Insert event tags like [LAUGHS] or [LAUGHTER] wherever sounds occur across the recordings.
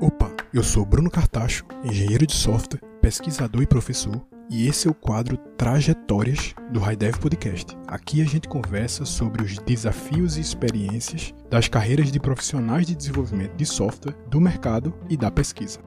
Opa, eu sou Bruno Cartacho, engenheiro de software, pesquisador e professor, e esse é o quadro Trajetórias do HighDev Podcast. Aqui a gente conversa sobre os desafios e experiências das carreiras de profissionais de desenvolvimento de software, do mercado e da pesquisa.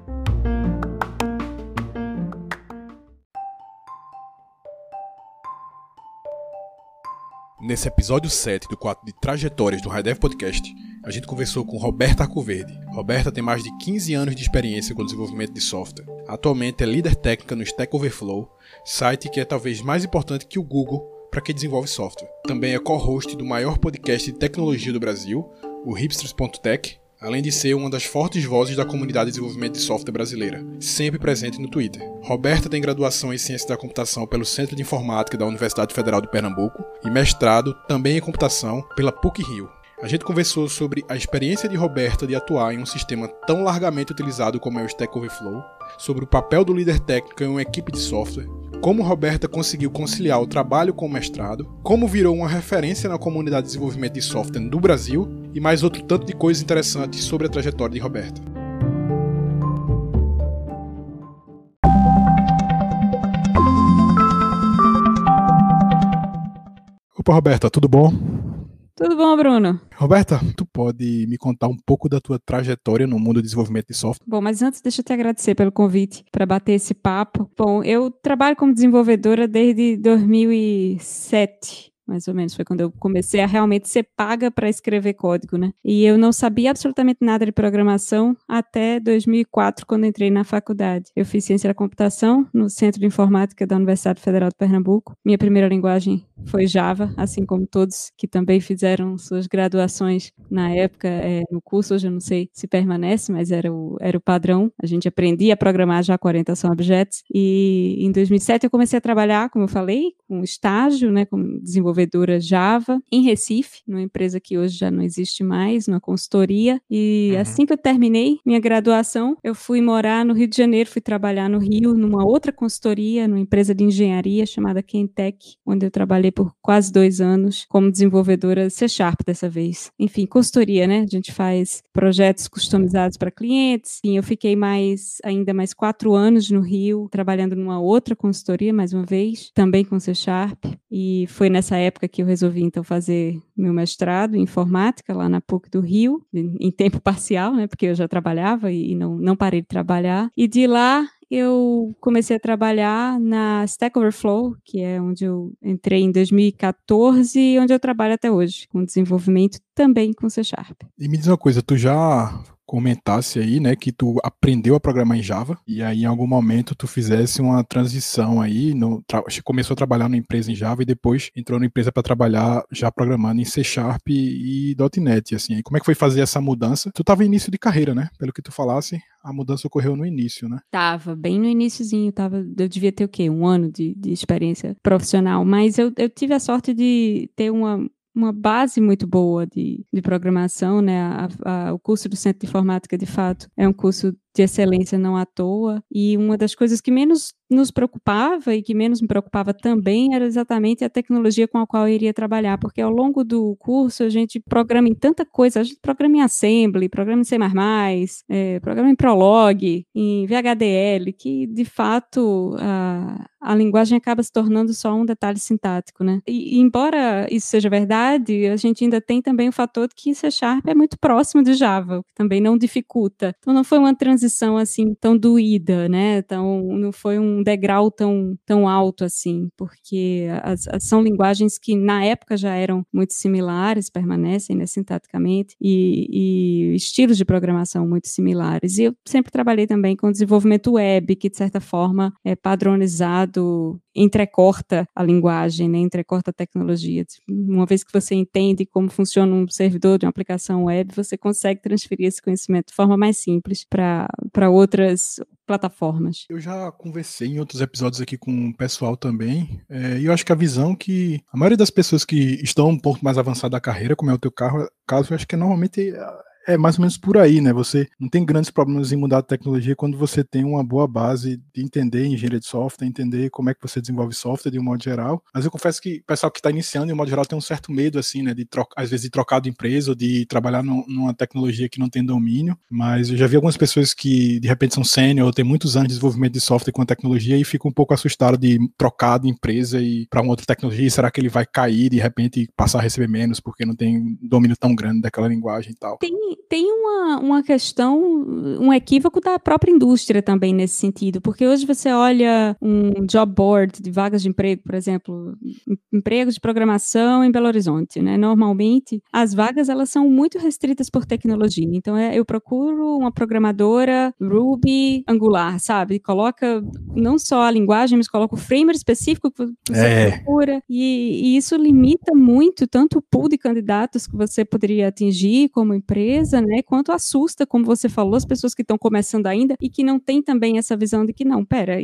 Nesse episódio 7 do quadro de Trajetórias do HighDev Podcast, a gente conversou com Roberta Arcoverde. Roberta tem mais de 15 anos de experiência com desenvolvimento de software. Atualmente é líder técnica no Stack Overflow, site que é talvez mais importante que o Google para quem desenvolve software. Também é co-host do maior podcast de tecnologia do Brasil, o hipsters.tech, além de ser uma das fortes vozes da comunidade de desenvolvimento de software brasileira, sempre presente no Twitter. Roberta tem graduação em Ciência da Computação pelo Centro de Informática da Universidade Federal de Pernambuco e mestrado também em Computação pela PUC-Rio. A gente conversou sobre a experiência de Roberta de atuar em um sistema tão largamente utilizado como é o Stack Overflow, sobre o papel do líder técnico em uma equipe de software, como Roberta conseguiu conciliar o trabalho com o mestrado, como virou uma referência na comunidade de desenvolvimento de software do Brasil e mais outro tanto de coisas interessantes sobre a trajetória de Roberta. Opa, Roberta, tudo bom? Tudo bom, Bruno? Roberta, tu pode me contar um pouco da tua trajetória no mundo do desenvolvimento de software? Bom, mas antes deixa eu te agradecer pelo convite para bater esse papo. Bom, eu trabalho como desenvolvedora desde 2007 mais ou menos. Foi quando eu comecei a realmente ser paga para escrever código, né? E eu não sabia absolutamente nada de programação até 2004, quando entrei na faculdade. Eu fiz ciência da computação no Centro de Informática da Universidade Federal de Pernambuco. Minha primeira linguagem foi Java, assim como todos que também fizeram suas graduações na época é, no curso. Hoje eu não sei se permanece, mas era o, era o padrão. A gente aprendia a programar já com orientação a objetos. E em 2007 eu comecei a trabalhar, como eu falei, com estágio, né, como desenvolvedor desenvolvedora Java em Recife, numa empresa que hoje já não existe mais, numa consultoria. E uhum. assim que eu terminei minha graduação, eu fui morar no Rio de Janeiro, fui trabalhar no Rio, numa outra consultoria, numa empresa de engenharia chamada Kentech, onde eu trabalhei por quase dois anos como desenvolvedora C Sharp dessa vez. Enfim, consultoria, né? A gente faz projetos customizados para clientes. E eu fiquei mais, ainda mais quatro anos no Rio, trabalhando numa outra consultoria, mais uma vez, também com C Sharp. E foi nessa época que eu resolvi então fazer meu mestrado em informática lá na PUC do Rio, em tempo parcial, né, porque eu já trabalhava e não, não parei de trabalhar. E de lá eu comecei a trabalhar na Stack Overflow, que é onde eu entrei em 2014 e onde eu trabalho até hoje, com desenvolvimento também com C Sharp. E me diz uma coisa, tu já comentasse aí, né, que tu aprendeu a programar em Java e aí em algum momento tu fizesse uma transição aí, no, começou a trabalhar numa empresa em Java e depois entrou na empresa para trabalhar já programando em C Sharp e, .NET, assim. Como é que foi fazer essa mudança? Tu estava em início de carreira, né? Pelo que tu falasse, a mudança ocorreu no início, né? Tava, bem no iníciozinho, tava, eu devia ter o quê? Um ano de, de experiência profissional, mas eu, eu tive a sorte de ter uma, uma base muito boa de, de programação, né? A, a, o curso do Centro de Informática, de fato, é um curso de excelência não à toa. E uma das coisas que menos nos preocupava e que menos me preocupava também era exatamente a tecnologia com a qual eu iria trabalhar, porque ao longo do curso a gente programa em tanta coisa, a gente programa em Assembly, programa em C++, é, programa em Prolog, em VHDL, que de fato a, a linguagem acaba se tornando só um detalhe sintático, né? E, embora isso seja verdade, a gente ainda tem também o fator de que C Sharp é muito próximo de Java, o que também não dificulta. Então não foi uma transição transição assim tão doída, né? Tão, não foi um degrau tão, tão alto assim, porque as, as, são linguagens que na época já eram muito similares, permanecem né, sintaticamente, e, e estilos de programação muito similares. E eu sempre trabalhei também com desenvolvimento web, que de certa forma é padronizado entrecorta a linguagem, né, entrecorta a tecnologia. Uma vez que você entende como funciona um servidor de uma aplicação web, você consegue transferir esse conhecimento de forma mais simples para outras plataformas. Eu já conversei em outros episódios aqui com o pessoal também, é, e eu acho que a visão que a maioria das pessoas que estão um pouco mais avançada da carreira, como é o teu carro, caso, eu acho que normalmente é mais ou menos por aí, né? Você não tem grandes problemas em mudar a tecnologia quando você tem uma boa base de entender engenharia de software, entender como é que você desenvolve software de um modo geral. Mas eu confesso que o pessoal que está iniciando, de um modo geral, tem um certo medo, assim, né? De às vezes de trocar de empresa ou de trabalhar no, numa tecnologia que não tem domínio. Mas eu já vi algumas pessoas que de repente são sênior ou têm muitos anos de desenvolvimento de software com a tecnologia e ficam um pouco assustados de trocar de empresa e para uma outra tecnologia. Será que ele vai cair de repente passar a receber menos porque não tem domínio tão grande daquela linguagem e tal? Tem, tem uma, uma questão, um equívoco da própria indústria também nesse sentido, porque hoje você olha um job board de vagas de emprego, por exemplo, empregos de programação em Belo Horizonte, né? Normalmente as vagas elas são muito restritas por tecnologia. Então é, eu procuro uma programadora Ruby Angular, sabe? Coloca não só a linguagem, mas coloca o framework específico que você é. procura e, e isso limita muito tanto o pool de candidatos que você poderia atingir como empresa, né? Quanto assusta, como você falou, as pessoas que estão começando ainda e que não têm também essa visão de que não, pera,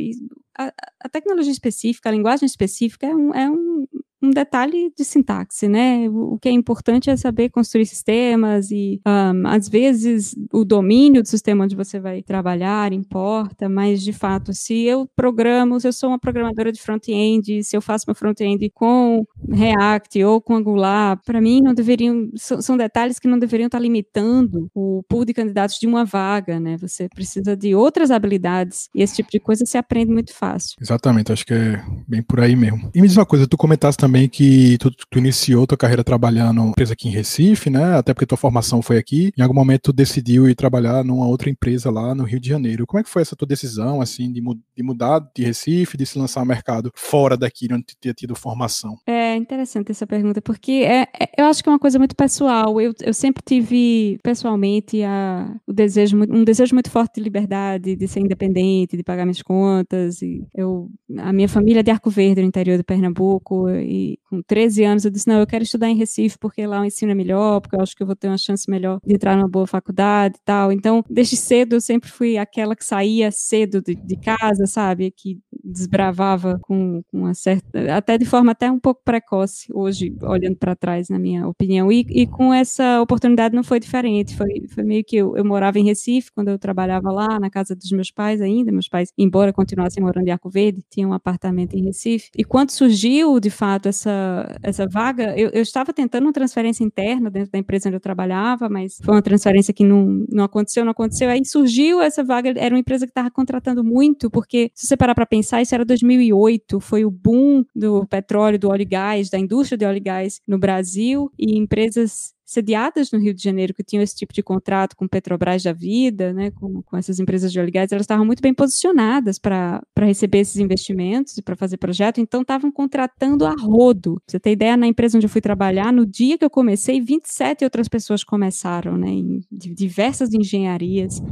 a, a tecnologia específica, a linguagem específica é um, é um um detalhe de sintaxe, né? O que é importante é saber construir sistemas e, um, às vezes, o domínio do sistema onde você vai trabalhar importa, mas, de fato, se eu programo, se eu sou uma programadora de front-end, se eu faço meu front-end com React ou com Angular, para mim, não deveriam, são, são, detalhes que não deveriam estar limitando o pool de candidatos de uma vaga, né? Você precisa de outras habilidades e esse tipo de coisa se aprende muito fácil. Exatamente, acho que é bem por aí mesmo. E me diz uma coisa, tu comentaste também também que tu, tu, iniciou tua carreira trabalhando empresa aqui em Recife, né? Até porque tua formação foi aqui. Em algum momento tu decidiu ir trabalhar numa outra empresa lá no Rio de Janeiro. Como é que foi essa tua decisão, assim, de, de mudar de Recife, de se lançar ao mercado fora daqui, onde tu tinha tido formação? É interessante essa pergunta, porque é, é, eu acho que é uma coisa muito pessoal. Eu, eu sempre tive, pessoalmente, a, o desejo, um desejo muito forte de liberdade, de ser independente, de pagar minhas contas. E eu, a minha família é de Arco Verde, no interior do Pernambuco, e com 13 anos eu disse, não, eu quero estudar em Recife porque lá o ensino é melhor, porque eu acho que eu vou ter uma chance melhor de entrar numa boa faculdade e tal. Então, desde cedo eu sempre fui aquela que saía cedo de, de casa, sabe? Que desbravava com, uma certa, até de forma até um pouco precoce, hoje, olhando para trás, na minha opinião. E, e, com essa oportunidade não foi diferente, foi, foi meio que eu, eu morava em Recife, quando eu trabalhava lá, na casa dos meus pais ainda, meus pais, embora continuassem morando em Arco Verde, tinham um apartamento em Recife. E quando surgiu, de fato, essa, essa vaga, eu, eu estava tentando uma transferência interna dentro da empresa onde eu trabalhava, mas foi uma transferência que não, não aconteceu, não aconteceu. Aí surgiu essa vaga, era uma empresa que estava contratando muito, porque se você parar para pensar, isso era 2008, foi o boom do petróleo, do óleo e gás, da indústria de óleo e gás no Brasil, e empresas sediadas no Rio de Janeiro, que tinham esse tipo de contrato com Petrobras da vida, né, com, com essas empresas de óleo gás, elas estavam muito bem posicionadas para receber esses investimentos e para fazer projeto, então estavam contratando a rodo. Pra você ter ideia, na empresa onde eu fui trabalhar, no dia que eu comecei, 27 outras pessoas começaram, né, em diversas engenharias.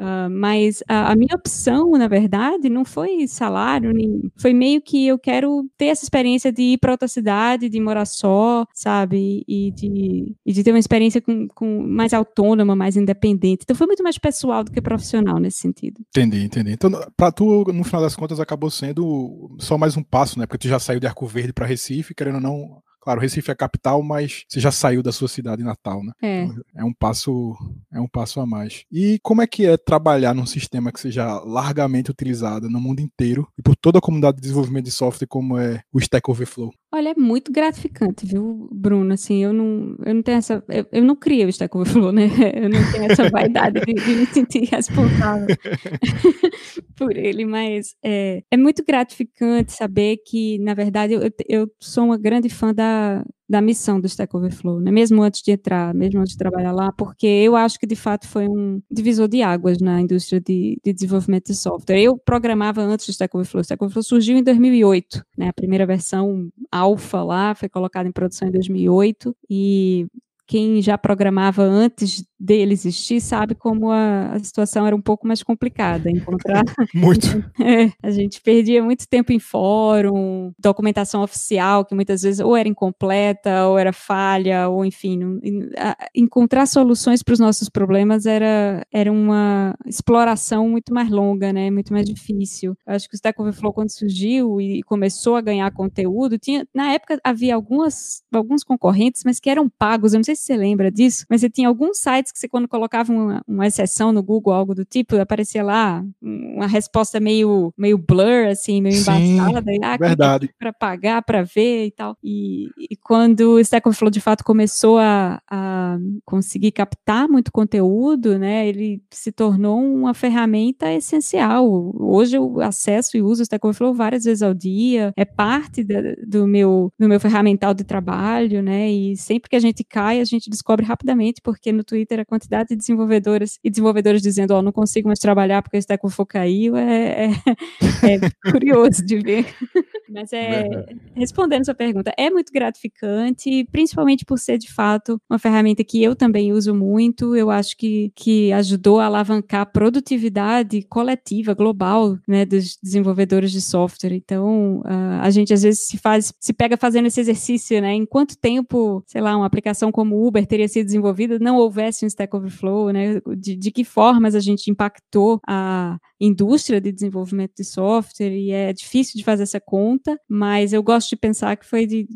Uh, mas a, a, minha opção, na verdade, não foi salário, nem, foi meio que eu quero ter essa experiência de ir para outra cidade, de morar só, sabe? E de, e de ter uma experiência com, com mais autônoma, mais independente. Então foi muito mais pessoal do que profissional nesse sentido. Entendi, entendi. Então, para tu, no final das contas, acabou sendo só mais um passo, né? Porque tu já saiu de Arco Verde para Recife, querendo ou não, Claro, Recife é capital, mas você já saiu da sua cidade natal, né? É. Então, é um passo, é um passo a mais. E como é que é trabalhar num sistema que seja largamente utilizado no mundo inteiro e por toda a comunidade de desenvolvimento de software como é o Stack Overflow? Olha, é muito gratificante, viu, Bruno? Assim, eu não, eu não tenho essa. Eu, eu não criei o Stack Overflow, né? [LAUGHS] Eu não tenho essa vaidade de, de me sentir [LAUGHS] responsável [LAUGHS] por ele, mas é, é muito gratificante saber que, na verdade, eu, eu sou uma grande fã da, da missão do Stack Overflow, né? mesmo antes de entrar, mesmo antes de trabalhar lá, porque eu acho que de fato foi um divisor de águas na indústria de, de desenvolvimento de software. Eu programava antes do Stack Overflow. O Stack Overflow surgiu em 2008, né? A primeira versão alfa lá foi colocada em produção em 2008 e quem já programava antes dele existir sabe como a, a situação era um pouco mais complicada. Encontrar. [LAUGHS] muito. [LAUGHS] É, a gente perdia muito tempo em fórum, documentação oficial, que muitas vezes ou era incompleta, ou era falha, ou enfim. Não, a, encontrar soluções para os nossos problemas era, era uma exploração muito mais longa, né? Muito mais difícil. Acho que o Stack Overflow, quando surgiu e começou a ganhar conteúdo, tinha, na época havia algumas, alguns concorrentes, mas que eram pagos. Eu não sei se você lembra disso, mas você tinha alguns sites que você quando colocava uma, uma exceção no Google, algo do tipo, aparecia lá uma resposta meio, meio blur, assim, meio embaçada. Sim, ah, verdade. Para pagar, para ver e tal. E, e quando o Stack Overflow de fato começou a, a conseguir captar muito conteúdo, né, ele se tornou uma ferramenta essencial. Hoje eu acesso e uso o Stack Overflow várias vezes ao dia, é parte da, do, meu, do meu ferramental de trabalho, né, e sempre que a gente cai, a gente descobre rapidamente, porque no Twitter a quantidade de desenvolvedoras e desenvolvedores dizendo, ó, oh, não consigo mais trabalhar porque Stack Overflow caiu, é, é, [LAUGHS] é curioso de ver. Mas é, respondendo sua pergunta, é muito gratificante, principalmente por ser de fato uma ferramenta que eu também uso muito. Eu acho que, que ajudou a alavancar a produtividade coletiva, global, né, dos desenvolvedores de software. Então, uh, a gente às vezes se faz, se pega fazendo esse exercício, né? Em quanto tempo, sei lá, uma aplicação como Uber teria sido desenvolvida não houvesse um Stack Overflow, né? De, de que formas a gente impactou a indústria de desenvolvimento de software e é difícil de fazer essa conta, mas eu gosto de pensar que foi de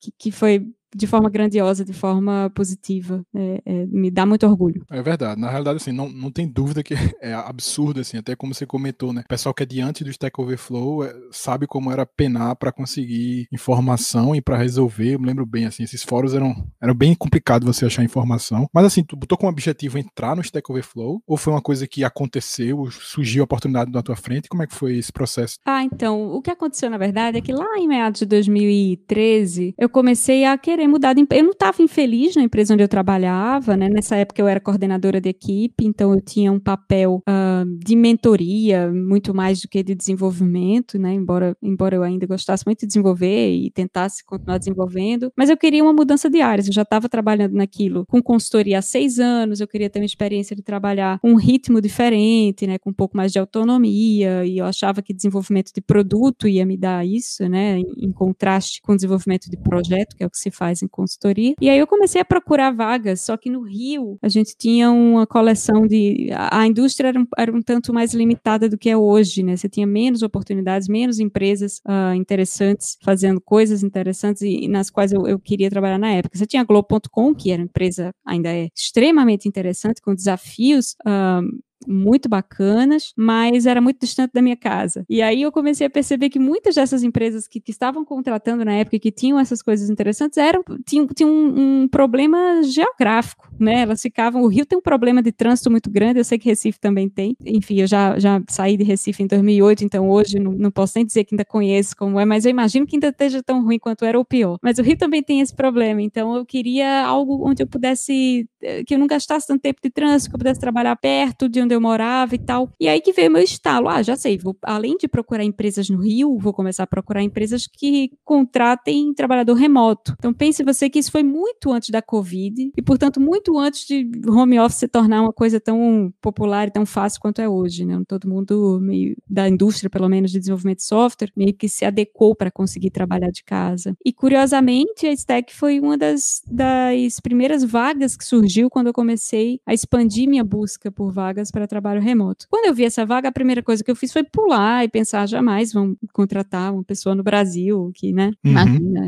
que, que foi de forma grandiosa, de forma positiva. É, é, me dá muito orgulho. É verdade. Na realidade, assim, não, não tem dúvida que [LAUGHS] é absurdo, assim, até como você comentou, né? O pessoal que é diante do Stack Overflow é, sabe como era penar para conseguir informação e para resolver. Eu me lembro bem, assim, esses fóruns eram, eram bem complicado você achar informação. Mas, assim, tu botou como objetivo entrar no Stack Overflow ou foi uma coisa que aconteceu, surgiu a oportunidade na tua frente? Como é que foi esse processo? Ah, então, o que aconteceu, na verdade, é que lá em meados de 2013, eu comecei a querer empresa. Eu não estava infeliz na empresa onde eu trabalhava, né? Nessa época eu era coordenadora de equipe, então eu tinha um papel uh, de mentoria, muito mais do que de desenvolvimento, né? Embora, embora eu ainda gostasse muito de desenvolver e tentasse continuar desenvolvendo, mas eu queria uma mudança de áreas. Eu já estava trabalhando naquilo com consultoria há seis anos, eu queria ter uma experiência de trabalhar com um ritmo diferente, né? Com um pouco mais de autonomia, e eu achava que desenvolvimento de produto ia me dar isso, né? Em contraste com desenvolvimento de projeto, que é o que se faz faz em consultoria. E aí eu comecei a procurar vagas, só que no Rio a gente tinha uma coleção de. A indústria era um, era um tanto mais limitada do que é hoje, né? Você tinha menos oportunidades, menos empresas uh, interessantes fazendo coisas interessantes e, e nas quais eu, eu, queria trabalhar na época. Você tinha a Globo.com, que era uma empresa ainda é extremamente interessante, com desafios uh, muito bacanas, mas era muito distante da minha casa. E aí eu comecei a perceber que muitas dessas empresas que, que estavam contratando na época que tinham essas coisas interessantes eram tinham, tinham um, um, problema geográfico, né? Elas ficavam. O Rio tem um problema de trânsito muito grande, eu sei que Recife também tem. Enfim, eu já, já saí de Recife em 2008, então hoje não, não posso nem dizer que ainda conheço como é, mas eu imagino que ainda esteja tão ruim quanto era ou pior. Mas o Rio também tem esse problema, então eu queria algo onde eu pudesse, eh, que eu não gastasse tanto tempo de trânsito, que eu pudesse trabalhar perto de onde eu morava e tal. E aí que veio meu estalo. Ah, já sei, vou, além de procurar empresas no Rio, vou começar a procurar empresas que contratem trabalhador remoto. Então pense você que isso foi muito antes da Covid e, portanto, muito antes de home office se tornar uma coisa tão popular e tão fácil quanto é hoje, né? Todo mundo meio da indústria, pelo menos de desenvolvimento de software, meio que se adequou para conseguir trabalhar de casa. E curiosamente, a Stack foi uma das, das primeiras vagas que surgiu quando eu comecei a expandir minha busca por vagas para trabalho remoto. Quando eu vi essa vaga, a primeira coisa que eu fiz foi pular e pensar, jamais vão contratar uma pessoa no Brasil que, né, uhum. imagina,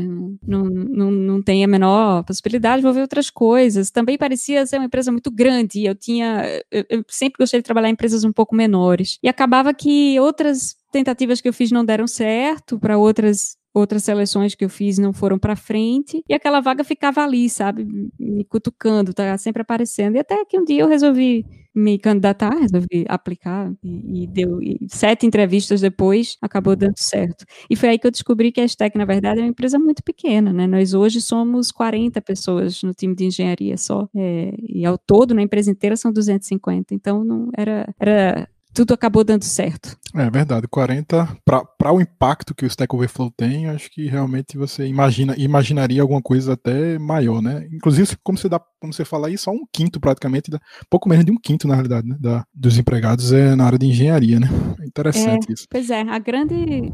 não, não, não tem a menor possibilidade, vou ver outras coisas. Também parecia ser uma empresa muito grande, eu tinha, eu, eu sempre gostei de trabalhar em empresas um pouco menores. E acabava que outras tentativas que eu fiz não deram certo, para outras outras seleções que eu fiz não foram para frente e aquela vaga ficava ali, sabe, me cutucando, tá sempre aparecendo. E até que um dia eu resolvi me candidatar, resolvi aplicar e, e deu e sete entrevistas depois acabou dando certo. E foi aí que eu descobri que a Stack, na verdade, é uma empresa muito pequena, né? Nós hoje somos 40 pessoas no time de engenharia só, é, e ao todo na empresa inteira são 250. Então não era era tudo acabou dando certo. É verdade, 40 para o impacto que o Stack Overflow tem, acho que realmente você imagina imaginaria alguma coisa até maior, né? Inclusive, como você dá, como você fala aí, só um quinto praticamente, pouco menos de um quinto na realidade, né, da, dos empregados é na área de engenharia, né? É interessante é, isso. Pois é, a grande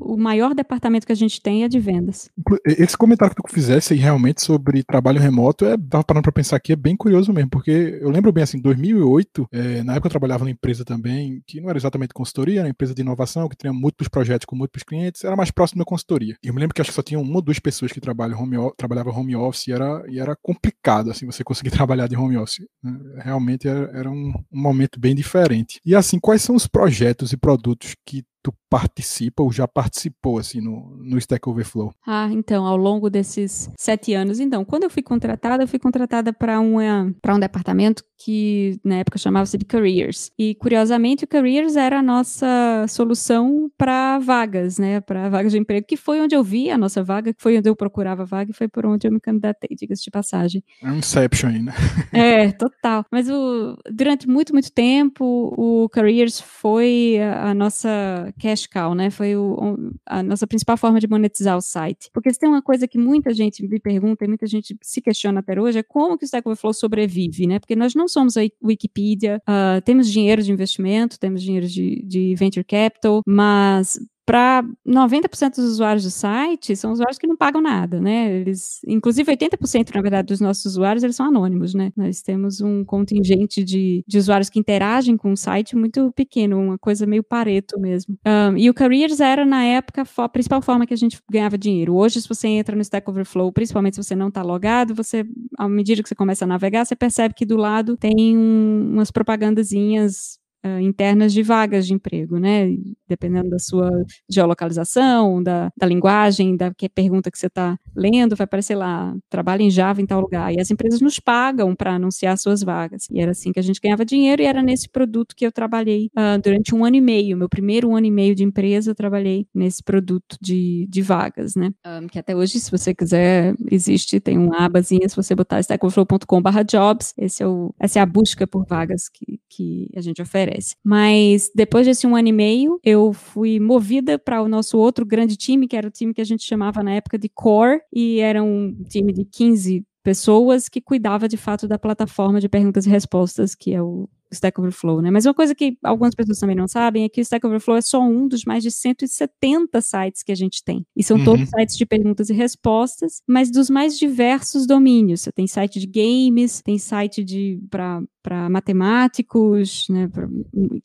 o maior departamento que a gente tem é de vendas. Esse comentário que tu fizesse aí realmente sobre trabalho remoto, é tava parando para pensar aqui, é bem curioso mesmo, porque eu lembro bem assim, 2008, é, na época eu trabalhava na empresa também que não era exatamente consultoria, era empresa de inovação, que tinha múltiplos projetos com múltiplos clientes, era mais próximo da consultoria. E eu me lembro que acho que só tinha uma ou duas pessoas que trabalham home, trabalhavam home office e era, e era complicado, assim, você conseguir [LAUGHS] trabalhar de home office. Né? Realmente era, era um, um momento bem diferente. E assim, quais são os projetos e produtos que tu participa ou já participou assim no, no Stack Overflow? Ah, então, ao longo desses sete anos. Então, quando eu fui contratada, eu fui contratada para um departamento que na época chamava-se de Careers. E, curiosamente, o Careers era a nossa solução para vagas, né? Para vagas de emprego, que foi onde eu vi a nossa vaga, que foi onde eu procurava vaga e foi por onde eu me candidatei, diga-se de passagem. É um Inception aí, né? [LAUGHS] é, total. Mas o, durante muito, muito tempo, o Careers foi a, a nossa cash cow, né? Foi o, a nossa principal forma de monetizar o site. Porque se tem uma coisa que muita gente me pergunta e muita gente se questiona até hoje, é como que o Stack Overflow sobrevive, né? Porque nós não somos a Wikipedia, uh, temos dinheiro de investimento, temos dinheiro de, de venture capital, mas para 90% dos usuários do site, são usuários que não pagam nada, né? Eles, inclusive 80% na verdade dos nossos usuários, eles são anônimos, né? Nós temos um contingente de, de usuários que interagem com o site muito pequeno, uma coisa meio pareto mesmo. Um, e o Careers era na época a principal forma que a gente ganhava dinheiro. Hoje, se você entra no Stack Overflow, principalmente se você não está logado, você, à medida que você começa a navegar, você percebe que do lado tem um, umas propagandazinhas uh, internas de vagas de emprego, né? Dependendo da sua geolocalização, da, da linguagem, da que pergunta que você está lendo, vai aparecer lá, trabalha em Java em tal lugar. E as empresas nos pagam para anunciar suas vagas. E era assim que a gente ganhava dinheiro, e era nesse produto que eu trabalhei uh, durante um ano e meio. Meu primeiro ano e meio de empresa, eu trabalhei nesse produto de, de vagas, né? Um, que até hoje, se você quiser, existe, tem uma abazinha, se você botar stackoverflow.com.br jobs, esse é o, essa é a busca por vagas que, que a gente oferece. Mas depois desse um ano e meio, eu fui movida para o nosso outro grande time, que era o time que a gente chamava na época de Core, e era um time de 15 pessoas que cuidava de fato da plataforma de perguntas e respostas, que é o Stack Overflow, né? Mas uma coisa que algumas pessoas também não sabem é que o Stack Overflow é só um dos mais de 170 sites que a gente tem. E são uhum. todos sites de perguntas e respostas, mas dos mais diversos domínios. Você tem site de games, tem site de para para matemáticos, né? Pra,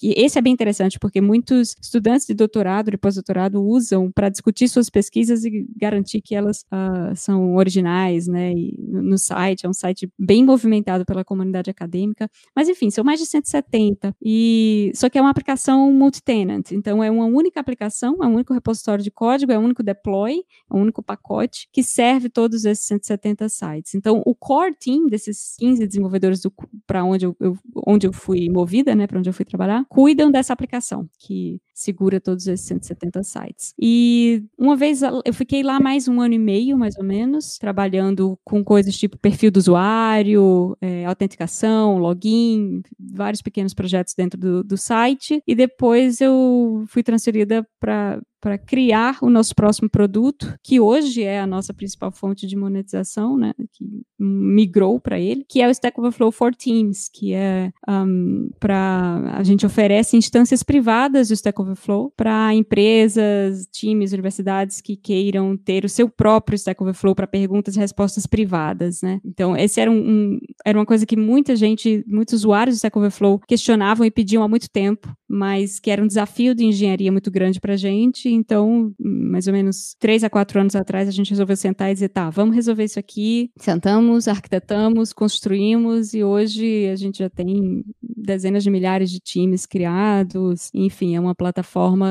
esse é bem interessante porque muitos estudantes de doutorado e pós-doutorado usam para discutir suas pesquisas e garantir que elas uh, são originais, né? E no, no site é um site bem movimentado pela comunidade acadêmica. Mas enfim, são mais de 170. E só que é uma aplicação multi-tenant, então é uma única aplicação, é um único repositório de código, é um único deploy, é um único pacote que serve todos esses 170 sites. Então, o core team desses 15 desenvolvedores para onde eu, eu, onde eu fui movida, né, para onde eu fui trabalhar, cuidam dessa aplicação que segura todos esses 170 sites. E uma vez eu fiquei lá mais um ano e meio, mais ou menos, trabalhando com coisas tipo perfil do usuário, é, autenticação, login, vários pequenos projetos dentro do, do site. E depois eu fui transferida para para criar o nosso próximo produto, que hoje é a nossa principal fonte de monetização, né, que migrou para ele, que é o Stack Overflow for Teams, que é um, para a gente oferece instâncias privadas do Stack Overflow para empresas, times, universidades que queiram ter o seu próprio Stack Overflow para perguntas e respostas privadas, né? Então, esse era um, um, era uma coisa que muita gente, muitos usuários do Stack Overflow questionavam e pediam há muito tempo, mas que era um desafio de engenharia muito grande para a gente então, mais ou menos três a quatro anos atrás, a gente resolveu sentar e dizer, tá, vamos resolver isso aqui. Sentamos, arquitetamos, construímos e hoje a gente já tem dezenas de milhares de times criados. Enfim, é uma plataforma,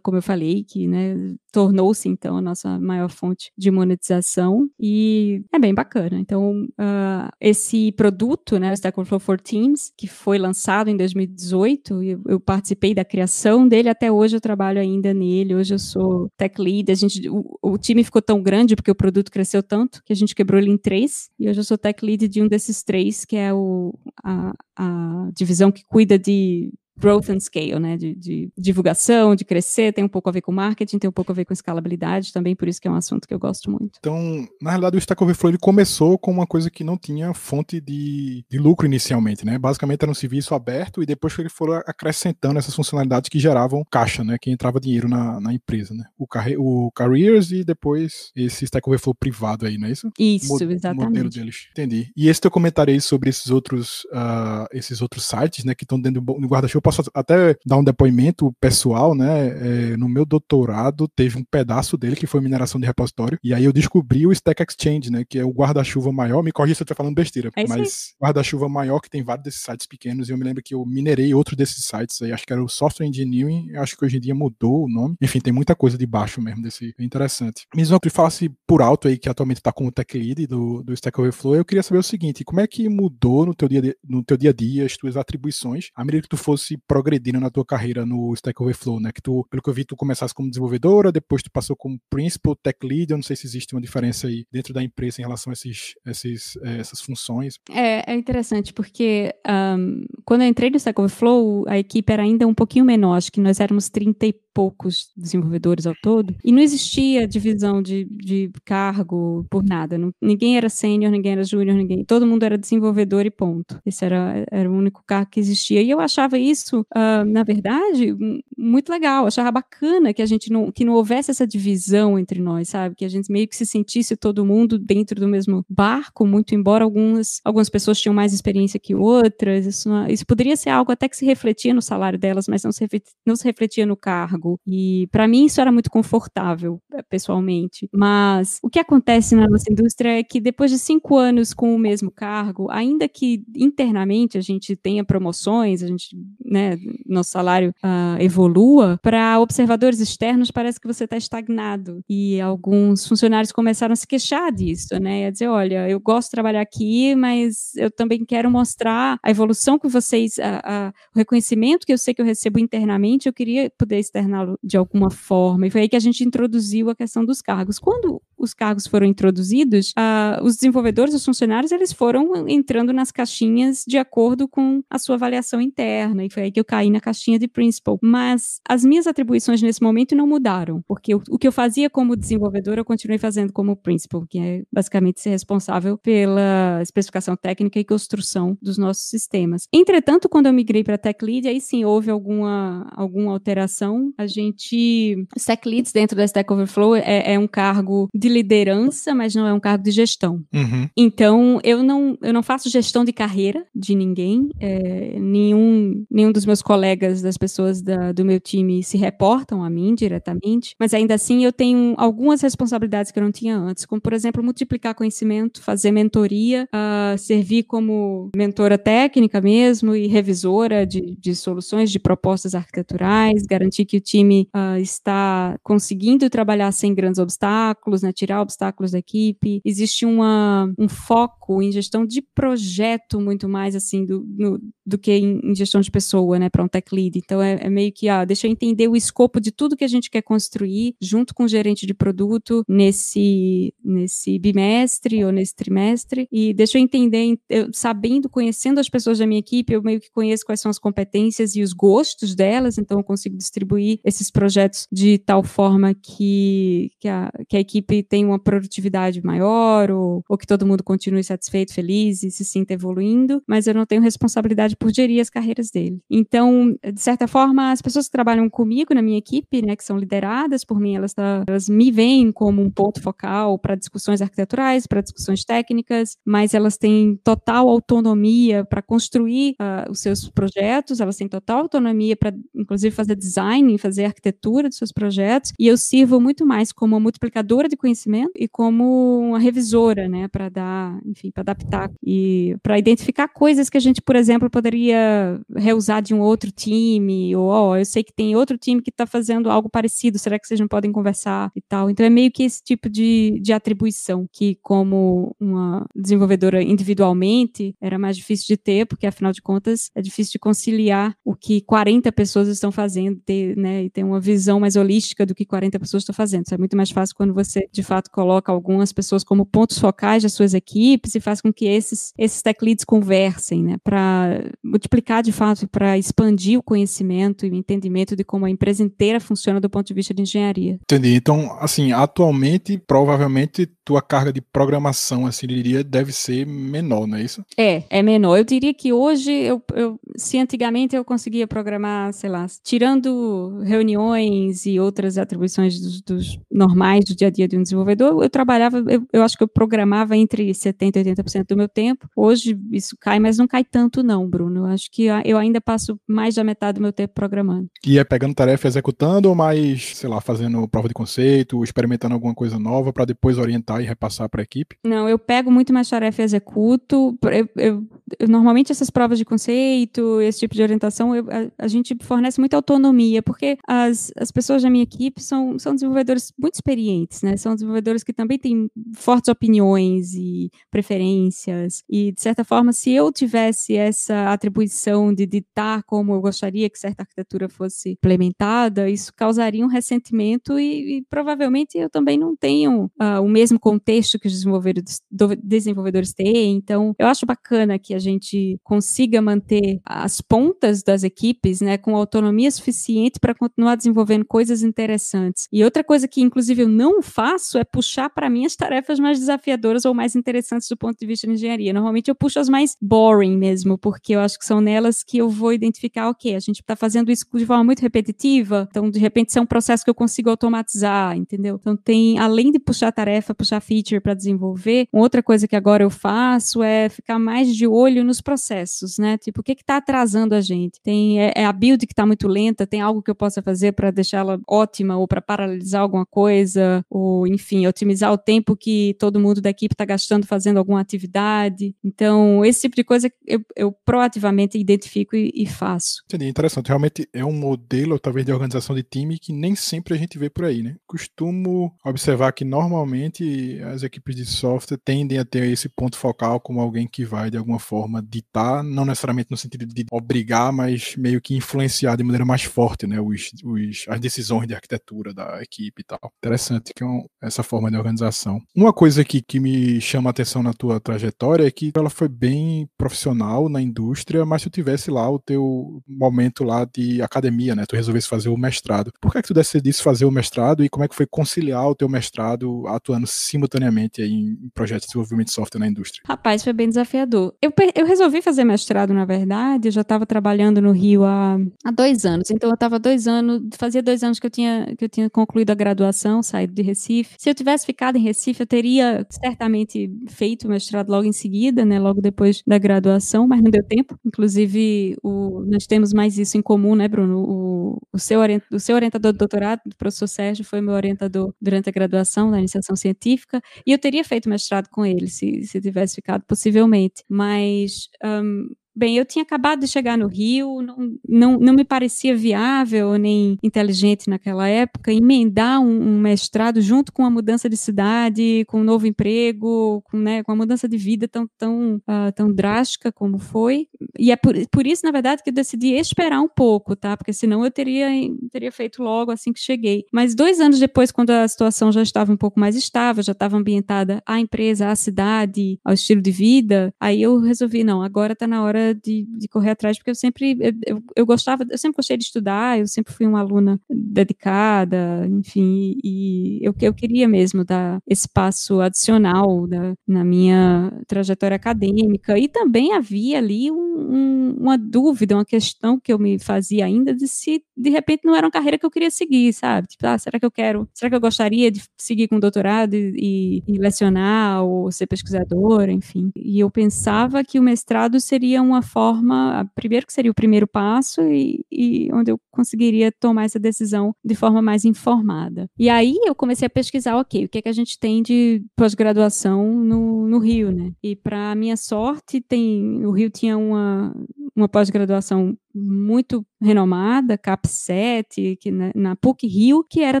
como eu falei, que né, tornou-se então a nossa maior fonte de monetização e é bem bacana. Então, uh, esse produto, né, o Stack Overflow for Teams, que foi lançado em 2018, eu, eu participei da criação dele, até hoje eu trabalho ainda nele. Hoje eu sou tech lead, a gente, o, o, time ficou tão grande porque o produto cresceu tanto que a gente quebrou ele em três. E hoje eu sou tech lead de um desses três, que é o, a, a divisão que cuida de growth and scale, né, de, de, divulgação, de crescer, tem um pouco a ver com marketing, tem um pouco a ver com escalabilidade também, por isso que é um assunto que eu gosto muito. Então, na realidade, o Stack Overflow ele começou com uma coisa que não tinha fonte de, de lucro inicialmente, né, basicamente era um serviço aberto e depois que ele foram acrescentando essas funcionalidades que geravam caixa, né, que entrava dinheiro na, na empresa, né, o, carre, o Careers e depois esse Stack Overflow privado aí, não é isso? Isso, Mo exatamente. modelo deles. Entendi. E esse teu comentário aí sobre esses outros, uh, esses outros sites, né, que estão dentro do guarda-chuva posso até dar um depoimento pessoal, né? É, no meu doutorado teve um pedaço dele que foi mineração de repositório, e aí eu descobri o Stack Exchange, né? Que é o guarda-chuva maior. Me corrija se eu estiver falando besteira, é mas guarda-chuva maior que tem vários desses sites pequenos, e eu me lembro que eu minerei outro desses sites aí, acho que era o Software Engineering, acho que hoje em dia mudou o nome. Enfim, tem muita coisa debaixo mesmo desse interessante. Mesmo que falasse por alto aí que atualmente está como tech lead do, do Stack Overflow, eu queria saber o seguinte, como é que mudou no teu dia, no teu dia a dia as tuas atribuições à medida que tu fosse progredindo na tua carreira no Stack Overflow, né? Que tu, pelo que eu vi, tu começasse como desenvolvedora, depois tu passou como principal tech lead, eu não sei se existe uma diferença aí dentro da empresa em relação a esses, esses, eh, essas funções. É, é interessante, porque um, quando eu entrei no Stack Overflow, a equipe era ainda um pouquinho menor, acho que nós éramos 30 e poucos desenvolvedores ao todo, e não existia divisão de, de cargo por nada. Não, ninguém era sênior, ninguém era júnior, ninguém. Todo mundo era desenvolvedor e ponto. Esse era, era o único cargo que existia. E eu achava isso, uh, na verdade, muito legal. Achava bacana que a gente não, que não houvesse essa divisão entre nós, sabe? Que a gente meio que se sentisse todo mundo dentro do mesmo barco, muito embora algumas, algumas pessoas tinham mais experiência que outras. Isso, isso poderia ser algo até que se refletia no salário delas, mas não se, não se refletia no cargo E para mim isso era muito confortável, eh, pessoalmente. Mas o que acontece na nossa indústria é que depois de cinco anos com o mesmo cargo, ainda que internamente a gente tenha promoções, a gente, né, nosso salário uh, evolua, para observadores externos parece que você está estagnado. E alguns funcionários começaram a se queixar disso, né? A dizer, olha, eu gosto de trabalhar aqui, mas eu também quero mostrar a evolução que vocês, a, a, o reconhecimento que eu sei que eu recebo internamente, eu queria poder externar de alguma forma. E foi aí que a gente introduziu a questão dos cargos. Quando os cargos foram introduzidos, uh, os desenvolvedores, os funcionários, eles foram entrando nas caixinhas de acordo com a sua avaliação interna. E foi aí que eu caí na caixinha de principal. Mas as minhas atribuições nesse momento não mudaram, porque o, o que eu fazia como desenvolvedor, eu continuei fazendo como principal, que é basicamente ser responsável pela especificação técnica e construção dos nossos sistemas. Entretanto, quando eu migrei para Tech Lead, aí sim houve alguma, alguma alteração. A gente. Os Tech Leads dentro da Stack Overflow é, é um cargo de liderança, mas não é um cargo de gestão. Uhum. Então, eu não, eu não faço gestão de carreira de ninguém. É, nenhum, nenhum dos meus colegas, das pessoas da, do meu time, se reportam a mim diretamente, mas ainda assim eu tenho algumas responsabilidades que eu não tinha antes, como, por exemplo, multiplicar conhecimento, fazer mentoria, uh, servir como mentora técnica mesmo e revisora de, de soluções, de propostas arquiteturais, garantir que o time uh, está conseguindo trabalhar sem grandes obstáculos, né, tirar obstáculos da equipe. Existe uma, um foco em gestão de projeto muito mais assim do, no, do que em, em, gestão de pessoa, né, para um tech lead. Então é, é, meio que, ah, deixa eu entender o escopo de tudo que a gente quer construir junto com o gerente de produto nesse nesse bimestre ou nesse trimestre e deixa eu entender, eu, sabendo, conhecendo as pessoas da minha equipe, eu meio que conheço quais são as competências e os gostos delas, então eu consigo distribuir esses projetos de tal forma que, que, a, que a equipe tenha uma produtividade maior ou, ou que todo mundo continue satisfeito, feliz e se sinta evoluindo, mas eu não tenho responsabilidade por gerir as carreiras dele. Então, de certa forma, as pessoas que trabalham comigo na minha equipe, né, que são lideradas por mim, elas, tá, elas me veem como um ponto focal para discussões arquiteturais, para discussões técnicas, mas elas têm total autonomia para construir uh, os seus projetos, elas têm total autonomia para, inclusive, fazer design, fazer arquitetura dos seus projetos, e eu sirvo muito mais como uma multiplicadora de conhecimento e como uma revisora, né, para dar, enfim, para adaptar e para identificar coisas que a gente, por exemplo, poderia reusar de um outro time, ou eu sei que tem outro time que está fazendo algo parecido, será que vocês não podem conversar e tal? Então é meio que esse tipo de, de atribuição que, como uma desenvolvedora individualmente, era mais difícil de ter, porque afinal de contas é difícil de conciliar o que 40 pessoas estão fazendo, ter, né, e ter uma visão mais holística do que 40 pessoas estão fazendo. Isso é muito mais fácil quando você, de fato, coloca algumas pessoas como pontos focais das suas equipes e faz com que esses, esses tech leads conversem, né, para multiplicar, de fato, para expandir o conhecimento e o entendimento de como a empresa inteira funciona do ponto de vista de engenharia. Entendi. Então, assim, atualmente, provavelmente, tua carga de programação, assim, diria, deve ser menor, não é isso? É, é menor. Eu diria que hoje, eu, eu se antigamente eu conseguia programar, sei lá, tirando reuniões e outras atribuições dos, dos normais do dia a dia de um desenvolvedor, eu trabalhava, eu, eu acho que eu programava entre 70% e 80% do meu tempo. Hoje isso cai, mas não cai tanto não, Bruno. Eu acho que eu ainda passo mais da metade do meu tempo programando. E é pegando tarefa executando ou mais, sei lá, fazendo prova de conceito, experimentando alguma coisa nova para depois orientar e repassar para a equipe? Não, eu pego muito mais tarefa e executo. Eu, eu, eu, normalmente essas provas de conceito, esse tipo de orientação, a, a, gente fornece muita autonomia, porque as, as pessoas da minha equipe são, são desenvolvedores muito experientes, né? São desenvolvedores que também têm fortes opiniões e preferências. E, de certa forma, se eu tivesse essa atribuição de ditar como eu gostaria que certa arquitetura fosse implementada, isso causaria um ressentimento e, e provavelmente eu também não tenho uh, o mesmo contexto que os desenvolvedores, desenvolvedores têm. Então, eu acho bacana que a gente consiga manter as pontas das equipes né, com autonomia suficiente para continuar desenvolvendo coisas interessantes. E outra coisa que, inclusive, eu não faço é puxar para mim as tarefas mais desafiadoras ou mais interessantes do ponto de vista de engenharia. Normalmente eu puxo as mais boring mesmo, porque eu acho que são nelas que eu vou identificar, ok, a gente está fazendo isso de forma muito repetitiva, então de repente isso é um processo que eu consigo automatizar, entendeu? Então tem, além de puxar tarefa, puxar feature para desenvolver, outra coisa que agora eu faço é ficar mais de olho nos processos, né? Tipo, o que está atrasando a gente? Tem é, é a build que está muito lenta, tem algo que eu possa fazer para deixá-la ótima ou para paralisar alguma coisa, ou enfim, otimizar o tempo que todo mundo da equipe está gastando fazendo alguma atividade. Então, esse tipo de coisa eu, eu proativamente identifico e, e faço. Entendi, interessante. Realmente é um modelo, talvez, de organização de time que nem sempre a gente vê por aí, né? Costumo observar que normalmente as equipes de software tendem a ter esse ponto focal como alguém que vai, de alguma forma, ditar, não necessariamente no sentido de obrigar, mas meio que influenciar de maneira mais forte, né? Os, os, as decisões de arquitetura da equipe e tal. Interessante que é um, essa forma de organização. Uma coisa aqui que me chama a atenção na tua trajetória é que ela foi bem profissional na indústria, mas se tu tivesse lá o teu momento lá de academia, né? Tu resolvesse fazer o mestrado. Por que é que tu decidisse fazer o mestrado e como é que foi conciliar o teu mestrado atuando simultaneamente em projetos de desenvolvimento de software na indústria? Rapaz, foi bem desafiador. Eu, eu resolvi fazer mestrado, na verdade, eu já estava trabalhando no Rio há, há dois anos. Então eu estava dois anos, fazia dois anos que eu tinha, que eu tinha concluído a graduação, saído de Recife. Se eu tivesse ficado em Recife, eu teria certamente feito o mestrado logo em seguida, né? Logo depois da graduação, mas não deu tempo. Inclusive, o, nós temos mais isso em comum, né, Bruno? O, o, seu, o seu orientador do doutorado, o professor Sérgio, foi meu orientador durante a graduação, na iniciação científica, e eu teria feito mestrado com ele, se, se tivesse ficado, possivelmente. Mas um, Bem, eu tinha acabado de chegar no Rio, não, não, não me parecia viável nem inteligente naquela época emendar um, um, mestrado junto com a mudança de cidade, com um novo emprego, com, né, com a mudança de vida tão, tão, uh, tão drástica como foi. E é por, por isso, na verdade, que eu decidi esperar um pouco, tá? Porque senão eu teria, teria feito logo assim que cheguei. Mas dois anos depois, quando a situação já estava um pouco mais estável, já estava ambientada à empresa, à cidade, ao estilo de vida, aí eu resolvi, não, agora está na hora de, de correr atrás, porque eu sempre, eu, eu, gostava, eu sempre gostei de estudar, eu sempre fui uma aluna dedicada, enfim, e eu, eu queria mesmo dar esse passo adicional da, na minha trajetória acadêmica, e também havia ali um, um, uma dúvida, uma questão que eu me fazia ainda de se, de repente, não era uma carreira que eu queria seguir, sabe? Tipo, ah, será que eu quero, será que eu gostaria de seguir com doutorado e, e lecionar, ou ser pesquisadora, enfim. E eu pensava que o mestrado seria uma forma, primeiro que seria o primeiro passo e, e, onde eu conseguiria tomar essa decisão de forma mais informada. E aí eu comecei a pesquisar, ok, o que é que a gente tem de pós-graduação no, no Rio, né? E para minha sorte, tem, o Rio tinha uma, uma pós-graduação muito renomada, CAP7, que na, na, PUC Rio, que era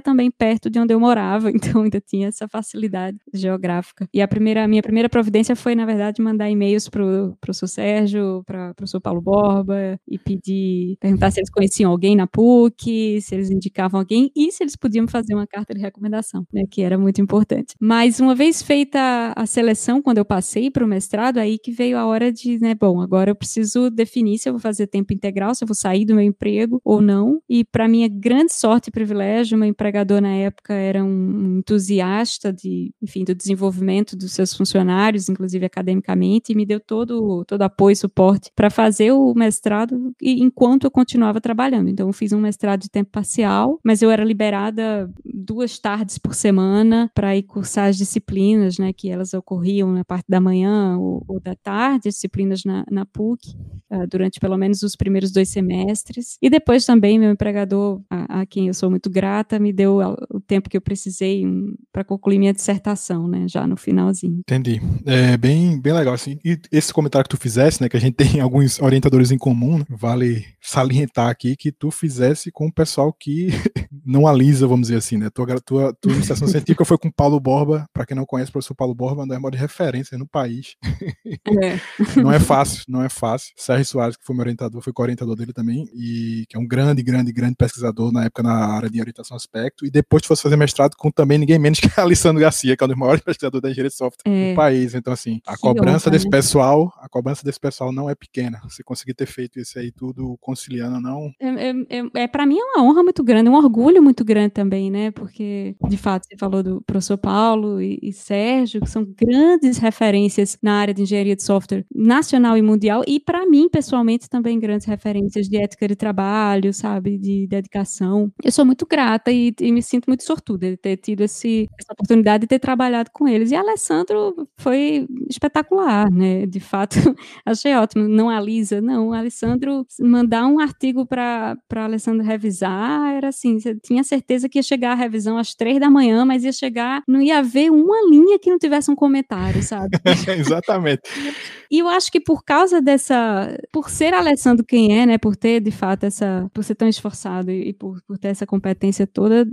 também perto de onde eu morava, [LAUGHS] então ainda tinha essa facilidade geográfica. E a primeira, minha primeira providência foi, na verdade, mandar e-mails para o professor Sérgio, para o professor Paulo Borba, e pedir, perguntar se eles conheciam alguém na PUC, se eles indicavam alguém, e se eles podiam fazer uma carta de recomendação, né, que era muito importante. Mas uma vez feita a seleção, quando eu passei para o mestrado, aí que veio a hora de, né, bom, agora eu preciso definir se eu vou fazer tempo integral se eu vou sair do meu emprego ou não. E para minha grande sorte e privilégio, meu empregador na época era um entusiasta de, enfim, do desenvolvimento dos seus funcionários, inclusive academicamente, e me deu todo todo apoio e suporte para fazer o mestrado enquanto eu continuava trabalhando. Então eu fiz um mestrado de tempo parcial, mas eu era liberada duas tardes por semana para ir cursar as disciplinas, né, que elas ocorriam na parte da manhã ou, ou da tarde, disciplinas na, na PUC, uh, durante pelo menos os primeiros dois semestres. E depois também meu empregador, a, a quem eu sou muito grata, me deu o tempo que eu precisei para concluir minha dissertação, né, já no finalzinho. Entendi. É bem, bem legal, assim. E esse comentário que tu fizesse, né, que a gente [LAUGHS] tem alguns orientadores em comum, né, vale salientar aqui que tu fizesse com o pessoal que [LAUGHS] não alisa, vamos dizer assim, né? Tua, tua, tua iniciação [LAUGHS] científica foi com Paulo Borba, para quem não conhece, o professor Paulo Borba é uma de referência no país. É. [LAUGHS] não é fácil, não é fácil. Sérgio Soares, que foi meu orientador, foi co-orientador dele também, e que é um grande, grande, grande pesquisador na época na área de orientação aspecto, e depois tu fosse fazer mestrado com também ninguém menos que [LAUGHS] Alessandro Garcia, que é um dos maiores pesquisadores da engenharia de software é. do país. Então, assim, a que cobrança desse né? pessoal, a cobrança desse pessoal não é pequena. Você conseguir ter feito isso aí tudo conciliando, não. É, é, é, é para mim é uma honra muito grande, um orgulho muito grande também, né? Porque, de fato, você falou do professor Paulo e, e Sérgio, que são grandes referências na área de engenharia de software nacional e mundial, e para mim, pessoalmente, também grandes referências de ética de trabalho, sabe? De dedicação. Eu sou muito grata e, e me sinto muito sortuda de ter tido esse, essa oportunidade de ter trabalhado com eles. E Alessandro foi espetacular, né? De fato, [LAUGHS] achei ótimo. Não a Lisa, não. Alessandro mandar um artigo para Alessandro revisar era assim: você tinha certeza que ia chegar a revisão às três da manhã, mas ia chegar, não ia haver uma linha que não tivesse um comentário, sabe? [LAUGHS] Exatamente. E eu acho que por causa dessa, por ser Alessandro quem é, né, por ter de fato essa, por ser tão esforçado e, e por, por ter essa competência toda,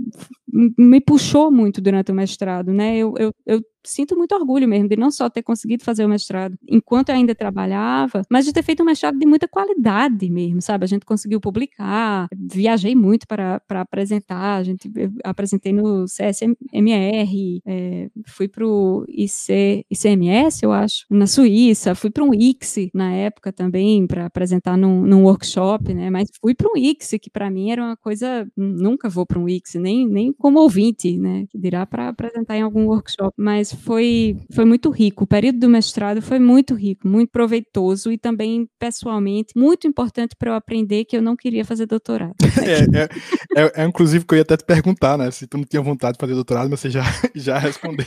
me puxou muito durante o mestrado, né? Eu, eu, eu sinto muito orgulho mesmo de não só ter conseguido fazer o mestrado enquanto eu ainda trabalhava, mas de ter feito um mestrado de muita qualidade mesmo, sabe? A gente conseguiu publicar, viajei muito para, para apresentar, a gente apresentei no CSMR, é, fui para o IC, ICMS, eu acho, na Suíça, fui para um ICSI na época também para apresentar num, num, workshop, né? Mas fui para um ICSI, que para mim era uma coisa, nunca vou para um ICSI, nem, nem como ouvinte, né? Que dirá para apresentar em algum workshop, mas foi, foi muito rico. O período do mestrado foi muito rico, muito proveitoso e também, pessoalmente, muito importante para eu aprender que eu não queria fazer doutorado. [LAUGHS] É, é, é, é, inclusive, que eu ia até te perguntar, né? Se tu não tinha vontade de fazer doutorado, mas você já, [LAUGHS] já respondeu.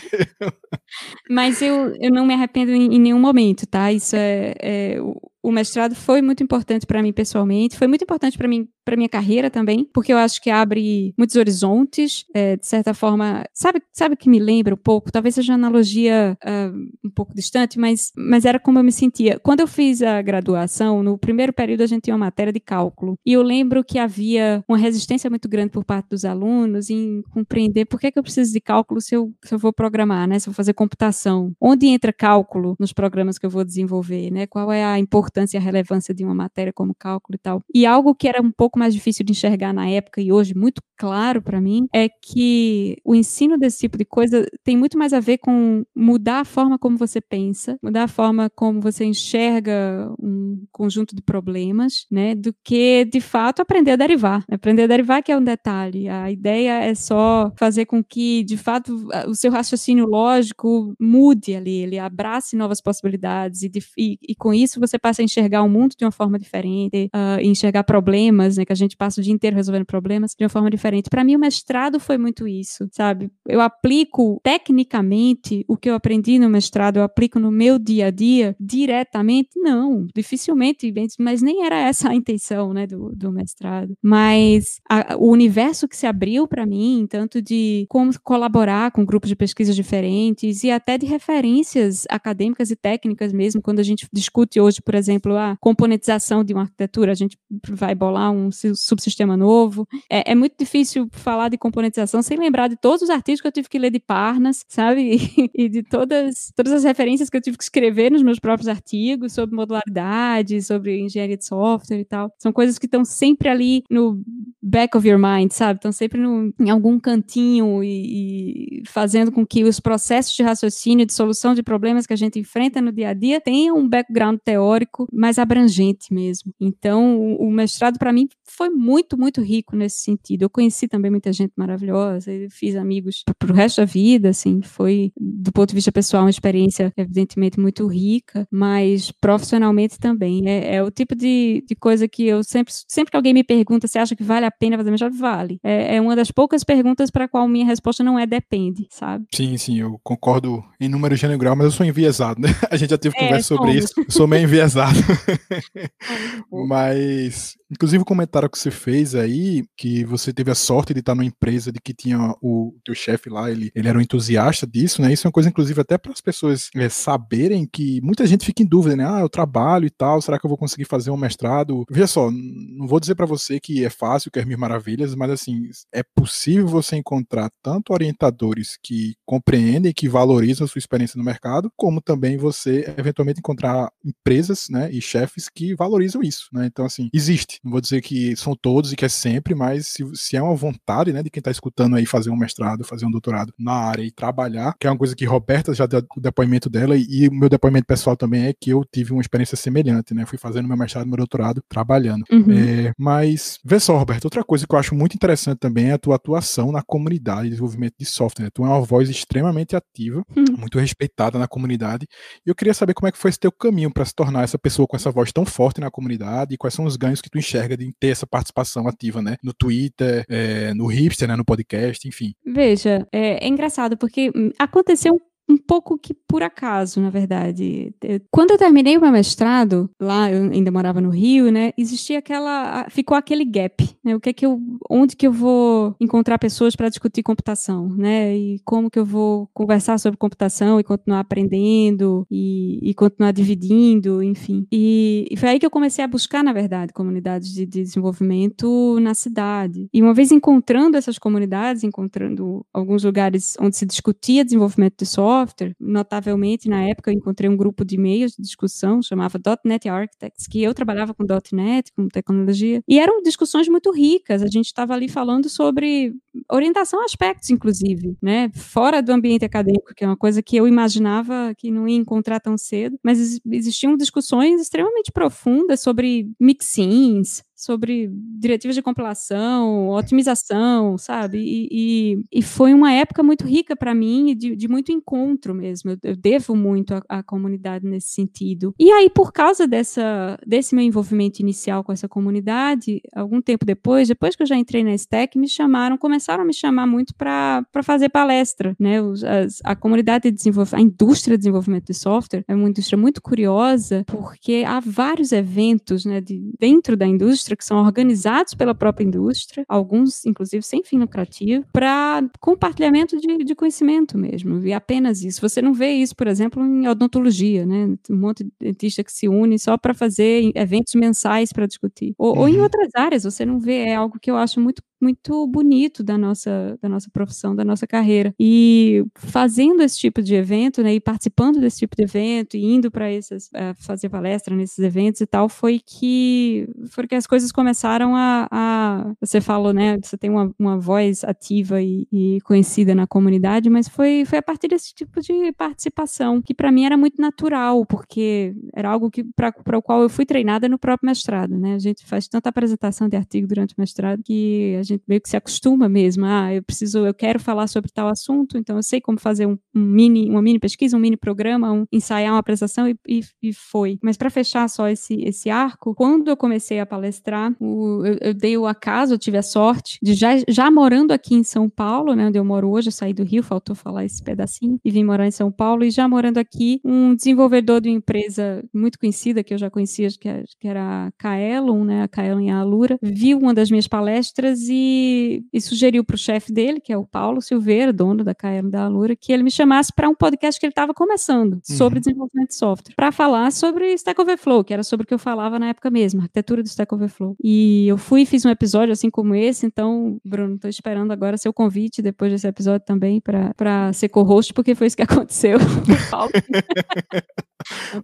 Mas eu, eu não me arrependo em, em nenhum momento, tá? Isso é, é o mestrado foi muito importante para mim pessoalmente, foi muito importante para mim, para minha carreira também, porque eu acho que abre muitos horizontes, é, de certa forma, sabe, sabe que me lembra um pouco, talvez seja uma analogia uh, um pouco distante, mas, mas era como eu me sentia. Quando eu fiz a graduação, no primeiro período a gente tinha uma matéria de cálculo, e eu lembro que havia uma resistência muito grande por parte dos alunos em compreender por que, que eu preciso de cálculo se eu, se eu vou programar, né, se eu vou fazer computação. Onde entra cálculo nos programas que eu vou desenvolver, né, qual é a importância importância e a relevância de uma matéria como cálculo e tal. E algo que era um pouco mais difícil de enxergar na época e hoje muito claro para mim é que o ensino desse tipo de coisa tem muito mais a ver com mudar a forma como você pensa, mudar a forma como você enxerga um conjunto de problemas, né, do que de fato aprender a derivar. Aprender a derivar que é um detalhe. A ideia é só fazer com que de fato o seu raciocínio lógico mude ali, ele abrace novas possibilidades e, e, e com isso você passa a enxergar o mundo de uma forma diferente, uh, enxergar problemas, né, que a gente passa o dia inteiro resolvendo problemas de uma forma diferente. Para mim, o mestrado foi muito isso, sabe? Eu aplico tecnicamente o que eu aprendi no mestrado, eu aplico no meu dia a dia diretamente? Não, dificilmente, mas nem era essa a intenção, né, do, do mestrado. Mas a, o universo que se abriu para mim, tanto de como colaborar com grupos de pesquisa diferentes e até de referências acadêmicas e técnicas mesmo, quando a gente discute hoje, por exemplo, exemplo, a componentização de uma arquitetura, a gente vai bolar um, subsistema novo. É, é, muito difícil falar de componentização sem lembrar de todos os artigos que eu tive que ler de Parnas, sabe? [LAUGHS] E, de todas, todas as referências que eu tive que escrever nos meus próprios artigos sobre modularidade, sobre engenharia de software e tal. São coisas que estão sempre ali no back of your mind, sabe? Estão sempre no, em algum cantinho e, e fazendo com que os processos de raciocínio, de solução de problemas que a gente enfrenta no dia a dia tenham um background teórico mais abrangente mesmo. Então, o, mestrado para mim foi muito, muito rico nesse sentido. Eu conheci também muita gente maravilhosa, fiz amigos para o resto da vida, assim, foi, do ponto de vista pessoal, uma experiência evidentemente muito rica, mas profissionalmente também. É, é o tipo de, de coisa que eu sempre, sempre que alguém me pergunta se acha que vale a pena fazer mestrado, vale. É, é uma das poucas perguntas para a qual minha resposta não é depende, sabe? Sim, sim, eu concordo em número gênero grau, mas eu sou enviesado, né? [LAUGHS] A gente já teve é, conversa sobre isso. Eu sou meio enviesado. [LAUGHS] mas, inclusive, o comentário que você fez aí, que você teve a sorte de estar numa empresa de que tinha o teu chefe lá, ele, ele era um entusiasta disso, né? Isso é uma coisa, inclusive, até para as pessoas é, saberem que muita gente fica em dúvida, né? Ah, eu trabalho e tal, será que eu vou conseguir fazer um mestrado? Veja só, não vou dizer para você que é fácil, que é mil maravilhas, mas assim, é possível você encontrar tanto orientadores que compreendem, que valorizam a sua experiência no mercado, como também você eventualmente encontrar empresas, né, e chefes que valorizam isso, né? Então assim, existe. Não vou dizer que são todos e que é sempre, mas se, se é uma vontade, né, de quem está escutando aí fazer um mestrado, fazer um doutorado na área e trabalhar, que é uma coisa que Roberta já deu o depoimento dela e o meu depoimento pessoal também é que eu tive uma experiência semelhante, né? Fui fazendo meu mestrado, meu doutorado trabalhando. Uhum. É, mas vê só, Roberto, outra coisa que eu acho muito interessante também é a tua atuação na comunidade de desenvolvimento de software. Né? Tu é uma voz extremamente ativa, uhum. muito respeitada na comunidade. E eu queria saber como é que foi esse teu caminho para se tornar essa pessoa com essa voz tão forte na comunidade e quais são os ganhos que tu enxerga de ter essa participação ativa, né? No Twitter, é, no Hipster, né? No podcast, enfim. Veja, é, é engraçado porque hum, aconteceu um pouco que por acaso, na verdade. Quando eu terminei o meu mestrado, lá eu ainda morava no Rio, né, existia aquela, ficou aquele gap, né, o que é que eu, onde que eu vou encontrar pessoas para discutir computação, né, e como que eu vou conversar sobre computação e continuar aprendendo e, e continuar dividindo, enfim. E, e, foi aí que eu comecei a buscar, na verdade, comunidades de, de desenvolvimento na cidade. E uma vez encontrando essas comunidades, encontrando alguns lugares onde se discutia desenvolvimento de software, software. Notavelmente, na época, eu encontrei um grupo de e-mails de discussão, chamava .NET Architects, que eu trabalhava com .NET, com tecnologia, e eram discussões muito ricas. A gente estava ali falando sobre orientação a aspectos, inclusive, né? Fora do ambiente acadêmico, que é uma coisa que eu imaginava que não ia encontrar tão cedo, mas existiam discussões extremamente profundas sobre mixins, sobre diretivas de compilação, otimização, sabe? E, e, e foi uma época muito rica para mim, de, de, muito encontro mesmo. Eu, eu devo muito à, comunidade nesse sentido. E aí, por causa dessa, desse meu envolvimento inicial com essa comunidade, algum tempo depois, depois que eu já entrei na STEC, me chamaram, começaram a me chamar muito para fazer palestra, né? Os, as, a comunidade de desenvolvimento, a indústria de desenvolvimento de software é uma indústria muito curiosa, porque há vários eventos, né, de, dentro da indústria indústria, que são organizados pela própria indústria, alguns, inclusive, sem fim lucrativo, para compartilhamento de, de, conhecimento mesmo, e apenas isso. Você não vê isso, por exemplo, em odontologia, né? Um monte de dentista que se une só para fazer eventos mensais para discutir. Ou, uhum. ou, em uhum. outras áreas, você não vê, é algo que eu acho muito muito bonito da nossa, da nossa profissão, da nossa carreira. E fazendo esse tipo de evento, né, e participando desse tipo de evento, e indo para esses, uh, fazer palestra nesses eventos e tal, foi que, foi que as coisas começaram a, a você falou, né, você tem uma, uma voz ativa e, e, conhecida na comunidade, mas foi, foi a partir desse tipo de participação, que para mim era muito natural, porque era algo que para o qual eu fui treinada no próprio mestrado, né, a gente faz tanta apresentação de artigo durante o mestrado que a gente meio que se acostuma mesmo. Ah, eu preciso, eu quero falar sobre tal assunto, então eu sei como fazer um, um mini, uma mini pesquisa, um mini programa, um, ensaiar uma apresentação e, e, e foi. Mas para fechar só esse, esse arco, quando eu comecei a palestrar, o, eu, eu, dei o acaso, eu tive a sorte de já, já morando aqui em São Paulo, né, onde eu moro hoje, eu saí do Rio, faltou falar esse pedacinho, e vim morar em São Paulo, e já morando aqui, um desenvolvedor de uma empresa muito conhecida, que eu já conhecia, que, que era a Kaelon, né, a Kaelon em Alura, viu uma das minhas palestras e e, e sugeriu para o chefe dele, que é o Paulo Silveira, dono da KM da Alura, que ele me chamasse para um podcast que ele estava começando uhum. sobre desenvolvimento de software, para falar sobre Stack Overflow, que era sobre o que eu falava na época mesmo, arquitetura do Stack Overflow. E eu fui e fiz um episódio assim como esse, então, Bruno, estou esperando agora seu convite depois desse episódio também para ser co-host, porque foi isso que [LAUGHS] aconteceu. [LAUGHS]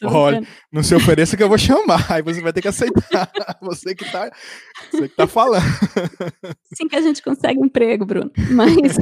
Olha, não se ofereça que eu vou chamar, [LAUGHS] aí você vai ter que aceitar. Você que tá, você que tá falando. Sim que a gente consegue emprego, Bruno. [LAUGHS] Mas,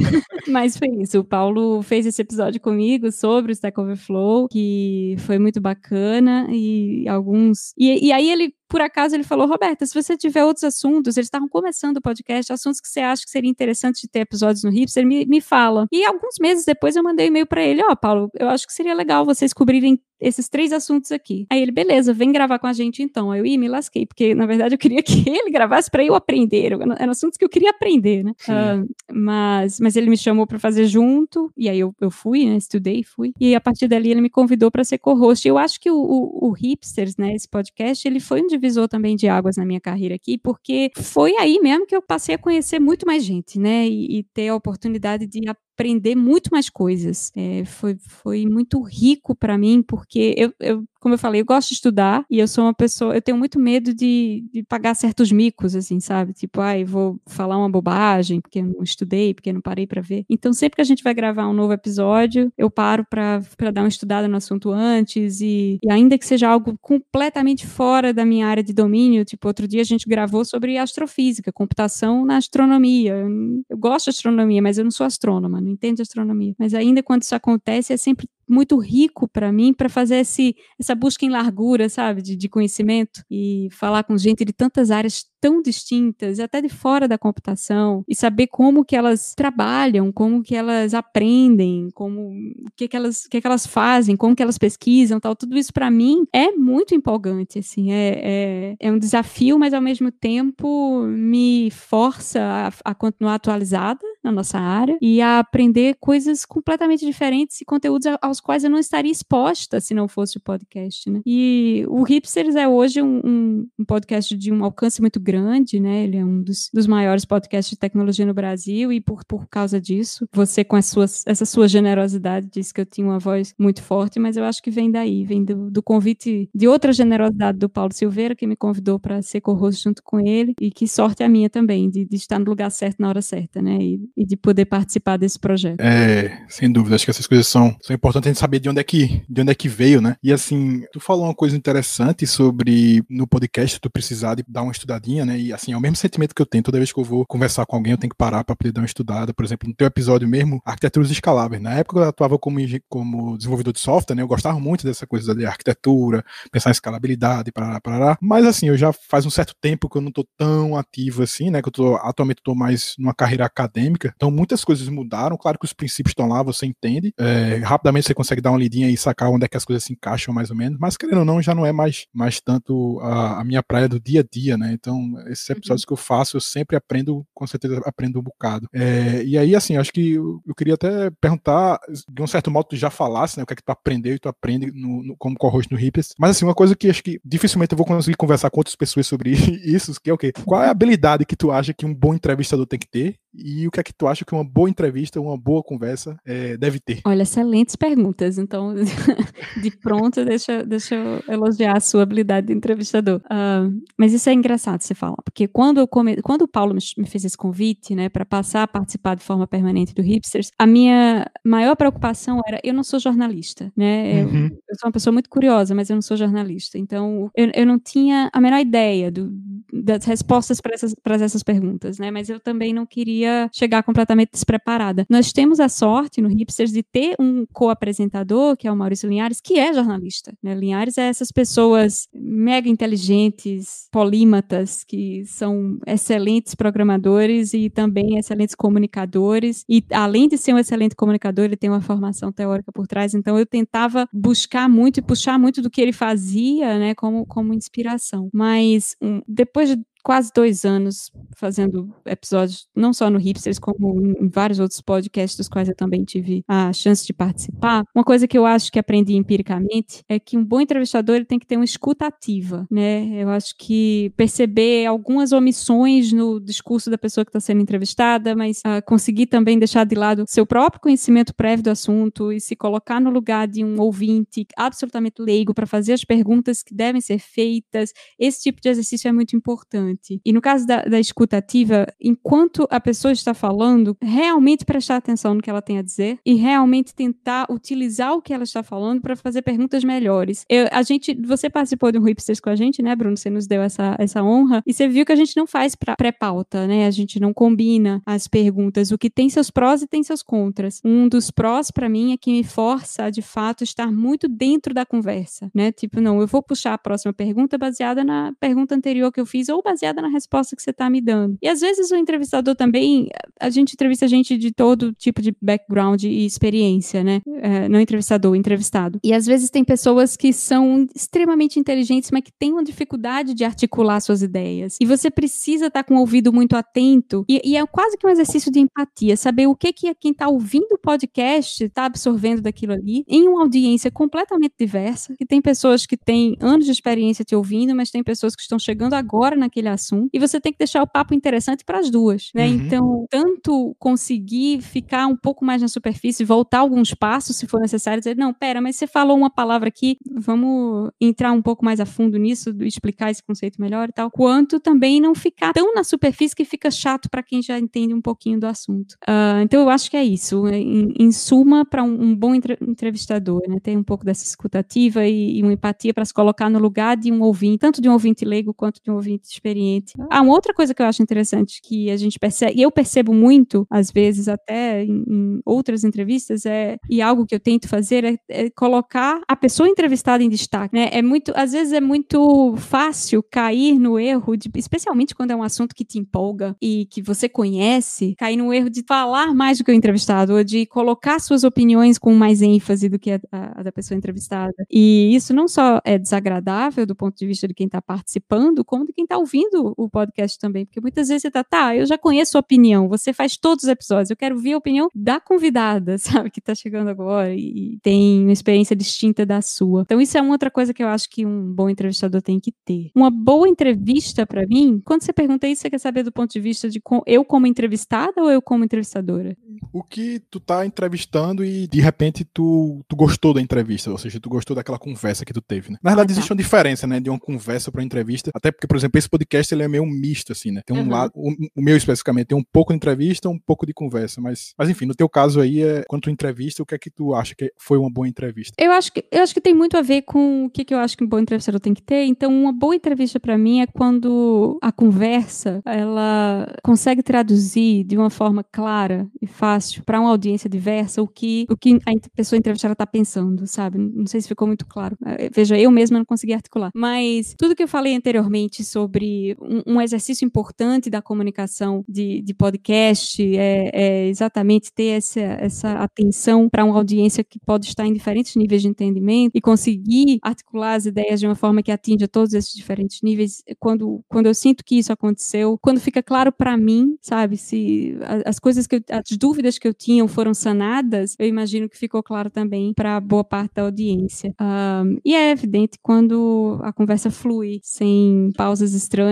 mas foi isso. O Paulo fez esse episódio comigo sobre o Stack Overflow, que foi muito bacana e alguns. E, e aí ele por acaso ele falou, Roberta, se você tiver outros assuntos, eles estavam começando o podcast, assuntos que você acha que seria interessante de ter episódios no Hipster, me, me fala. E alguns meses depois eu mandei um e-mail para ele, ó, oh, Paulo, eu acho que seria legal vocês cobrirem esses três assuntos aqui. Aí ele, beleza, vem gravar com a gente então. Aí eu, ia me lasquei, porque na verdade eu queria [LAUGHS] que ele gravasse para eu aprender. Eram assuntos que eu queria aprender, né? Uh, mas, mas ele me chamou para fazer junto, e aí eu, eu fui, né? Estudei, fui. E a partir dali ele me convidou para ser co-host. Eu acho que o, o, o, Hipsters, né? Esse podcast, ele foi um divisor também de águas na minha carreira aqui, porque foi aí mesmo que eu passei a conhecer muito mais gente, né? E, e ter a oportunidade de aprender muito mais coisas. É, foi, foi muito rico para mim, porque eu, eu como eu falei, eu gosto de estudar e eu sou uma pessoa, eu tenho muito medo de, de pagar certos micos, assim, sabe? Tipo, ai, ah, vou falar uma bobagem porque não estudei, porque não parei para ver. Então, sempre que a gente vai gravar um novo episódio, eu paro para dar uma estudada no assunto antes e, e, ainda que seja algo completamente fora da minha área de domínio, tipo, outro dia a gente gravou sobre astrofísica, computação na astronomia. Eu, eu gosto de astronomia, mas eu não sou astrônoma, não entendo de astronomia. Mas ainda quando isso acontece, é sempre muito rico para mim para fazer esse, essa busca em largura, sabe, de, de, conhecimento e falar com gente de tantas áreas tão distintas, até de fora da computação, e saber como que elas trabalham, como que elas aprendem, como o que que elas, que que elas fazem, como que elas pesquisam, tal, tudo isso para mim é muito empolgante, assim, é, é, é, um desafio, mas ao mesmo tempo me força a, a continuar atualizada na nossa área e a aprender coisas completamente diferentes e conteúdos aos quais eu não estaria exposta se não fosse o podcast, né? E o Hipsters é hoje um, um, podcast de um alcance muito grande, né? Ele é um dos, dos, maiores podcasts de tecnologia no Brasil e por, por causa disso, você com as suas, essa sua generosidade disse que eu tinha uma voz muito forte, mas eu acho que vem daí, vem do, do convite de outra generosidade do Paulo Silveira, que me convidou para ser co-host junto com ele e que sorte a minha também, de, de estar no lugar certo na hora certa, né? E, e de poder participar desse projeto. É, sem dúvida, acho que essas coisas são, são importantes gente saber de onde é que de onde é que veio, né? E assim, tu falou uma coisa interessante sobre no podcast tu precisar de dar uma estudadinha, né? E assim, é o mesmo sentimento que eu tenho toda vez que eu vou conversar com alguém, eu tenho que parar para poder dar uma estudada. Por exemplo, no teu episódio mesmo, arquiteturas escaláveis. Na época eu atuava como, como desenvolvedor de software, né? Eu gostava muito dessa coisa de arquitetura, pensar em escalabilidade, parará, parará. Mas assim, eu já faz um certo tempo que eu não tô tão ativo assim, né? Que eu tô atualmente tô mais numa carreira acadêmica. Então muitas coisas mudaram. Claro que os princípios estão lá, você entende. É, rapidamente você consegue dar uma lidinha e sacar onde é que as coisas se encaixam mais ou menos. Mas querendo ou não, já não é mais, mais tanto a, a minha praia do dia a dia, né? Então, esses uhum. episódios uhum. que eu faço, eu sempre aprendo, com certeza aprendo um bocado. É, e aí, assim, acho que eu, eu, queria até perguntar, de um certo modo, tu já falasse, né? O que é que tu aprendeu e tu aprende no, no, como co-host no Hippers. Mas, assim, uma coisa que acho que dificilmente eu vou conseguir conversar com outras pessoas sobre [LAUGHS] isso, que é o quê? Qual é a habilidade que tu acha que um bom entrevistador tem que ter? E o que é que tu acha que uma boa entrevista, uma boa conversa é, deve ter? Olha, excelentes perguntas. Então, [LAUGHS] de pronto, deixa, deixa eu elogiar a sua habilidade de entrevistador. Uh, mas isso é engraçado você falar, porque quando, eu come... quando o Paulo me fez esse convite, né, para passar a participar de forma permanente do Hipsters, a minha maior preocupação era: eu não sou jornalista, né? Uhum. Eu, eu, sou uma pessoa muito curiosa, mas eu não sou jornalista. Então, eu, eu não tinha a menor ideia do, das respostas para essas, essas perguntas, né? Mas eu também não queria chegar completamente despreparada. Nós temos a sorte no Hipsters de ter um co-apresentador, que é o Maurício Linhares, que é jornalista. Né? Linhares é essas pessoas mega inteligentes, polímatas, que são excelentes programadores e também excelentes comunicadores. E além de ser um excelente comunicador, ele tem uma formação teórica por trás. Então eu tentava buscar muito e puxar muito do que ele fazia, né, como, como inspiração. Mas um, depois de quase dois anos fazendo episódios, não só no Hipsters, como em vários outros podcasts dos quais eu também tive a chance de participar. Uma coisa que eu acho que aprendi empiricamente é que um bom entrevistador ele tem que ter uma escuta ativa, né? Eu acho que perceber algumas omissões no discurso da pessoa que está sendo entrevistada, mas uh, conseguir também deixar de lado seu próprio conhecimento prévio do assunto e se colocar no lugar de um ouvinte absolutamente leigo para fazer as perguntas que devem ser feitas. Esse tipo de exercício é muito importante. E no caso da, da escuta ativa, enquanto a pessoa está falando, realmente prestar atenção no que ela tem a dizer e realmente tentar utilizar o que ela está falando para fazer perguntas melhores. Eu, a gente, você participou de um Hipsters com a gente, né, Bruno? Você nos deu essa, essa honra e você viu que a gente não faz pré-pauta, né? A gente não combina as perguntas. O que tem seus prós e tem seus contras. Um dos prós para mim é que me força de fato, estar muito dentro da conversa, né? Tipo, não, eu vou puxar a próxima pergunta baseada na pergunta anterior que eu fiz ou baseada na resposta que você está me dando. E às vezes o entrevistador também, a gente entrevista gente de todo tipo de background e experiência, né? É, não entrevistador, entrevistado. E às vezes tem pessoas que são extremamente inteligentes, mas que têm uma dificuldade de articular suas ideias. E você precisa estar tá com o ouvido muito atento. E, e, é quase que um exercício de empatia, saber o que que quem está ouvindo o podcast está absorvendo daquilo ali, em uma audiência completamente diversa, que tem pessoas que têm anos de experiência te ouvindo, mas tem pessoas que estão chegando agora naquele assunto. E você tem que deixar o papo interessante para as duas, né? Uhum. Então, tanto conseguir ficar um pouco mais na superfície, voltar alguns passos, se for necessário, dizer, não, pera, mas você falou uma palavra aqui, vamos entrar um pouco mais a fundo nisso, explicar esse conceito melhor e tal, quanto também não ficar tão na superfície que fica chato para quem já entende um pouquinho do assunto. Uh, então, eu acho que é isso. Em, em suma, para um, um, bom entrevistador, né? Ter um pouco dessa escutativa e, e uma empatia para se colocar no lugar de um ouvinte, tanto de um ouvinte leigo quanto de um ouvinte experiente. Ah, uma outra coisa que eu acho interessante que a gente percebe, e eu percebo muito, às vezes, até em, em outras entrevistas, é, e algo que eu tento fazer é, é, colocar a pessoa entrevistada em destaque. Né? É muito, às vezes é muito fácil cair no erro, de, especialmente quando é um assunto que te empolga e que você conhece, cair no erro de falar mais do que o entrevistado, ou de colocar suas opiniões com mais ênfase do que a, a, a da pessoa entrevistada. E isso não só é desagradável do ponto de vista de quem está participando, como de quem está ouvindo o podcast também, porque muitas vezes você tá, tá, eu já conheço a opinião, você faz todos os episódios, eu quero ver a opinião da convidada, [LAUGHS] sabe, que tá chegando agora e tem uma experiência distinta da sua. Então isso é uma outra coisa que eu acho que um bom entrevistador tem que ter. Uma boa entrevista para mim, quando você pergunta isso, você quer saber do ponto de vista de eu como entrevistada ou eu como entrevistadora? O que tu tá entrevistando e de repente tu, tu gostou da entrevista, ou seja, tu gostou daquela conversa que tu teve, né? Na verdade, ah, tá. existe uma diferença, né, de uma conversa para entrevista, até porque, por exemplo, esse podcast ele é meio misto, assim, né? Tem um uhum. lado, o, o, meu especificamente, tem um pouco de entrevista, um pouco de conversa, mas, mas enfim, no teu caso aí, é, quando tu entrevista, o que é que tu acha que foi uma boa entrevista? Eu acho que, eu acho que tem muito a ver com o que, que eu acho que um bom entrevistador tem que ter. Então, uma boa entrevista para mim é quando a conversa, ela consegue traduzir de uma forma clara e fácil para uma audiência diversa o que, o que a pessoa entrevistada está pensando, sabe? Não sei se ficou muito claro. É, veja, eu mesma não consegui articular. Mas tudo que eu falei anteriormente sobre um, um exercício importante da comunicação de, de podcast é, é, exatamente ter essa, essa atenção para uma audiência que pode estar em diferentes níveis de entendimento e conseguir articular as ideias de uma forma que atinja todos esses diferentes níveis. Quando, quando eu sinto que isso aconteceu, quando fica claro para mim, sabe, se as coisas que eu, as dúvidas que eu tinha foram sanadas, eu imagino que ficou claro também para boa parte da audiência. Um, e é evidente quando a conversa flui sem pausas estranhas,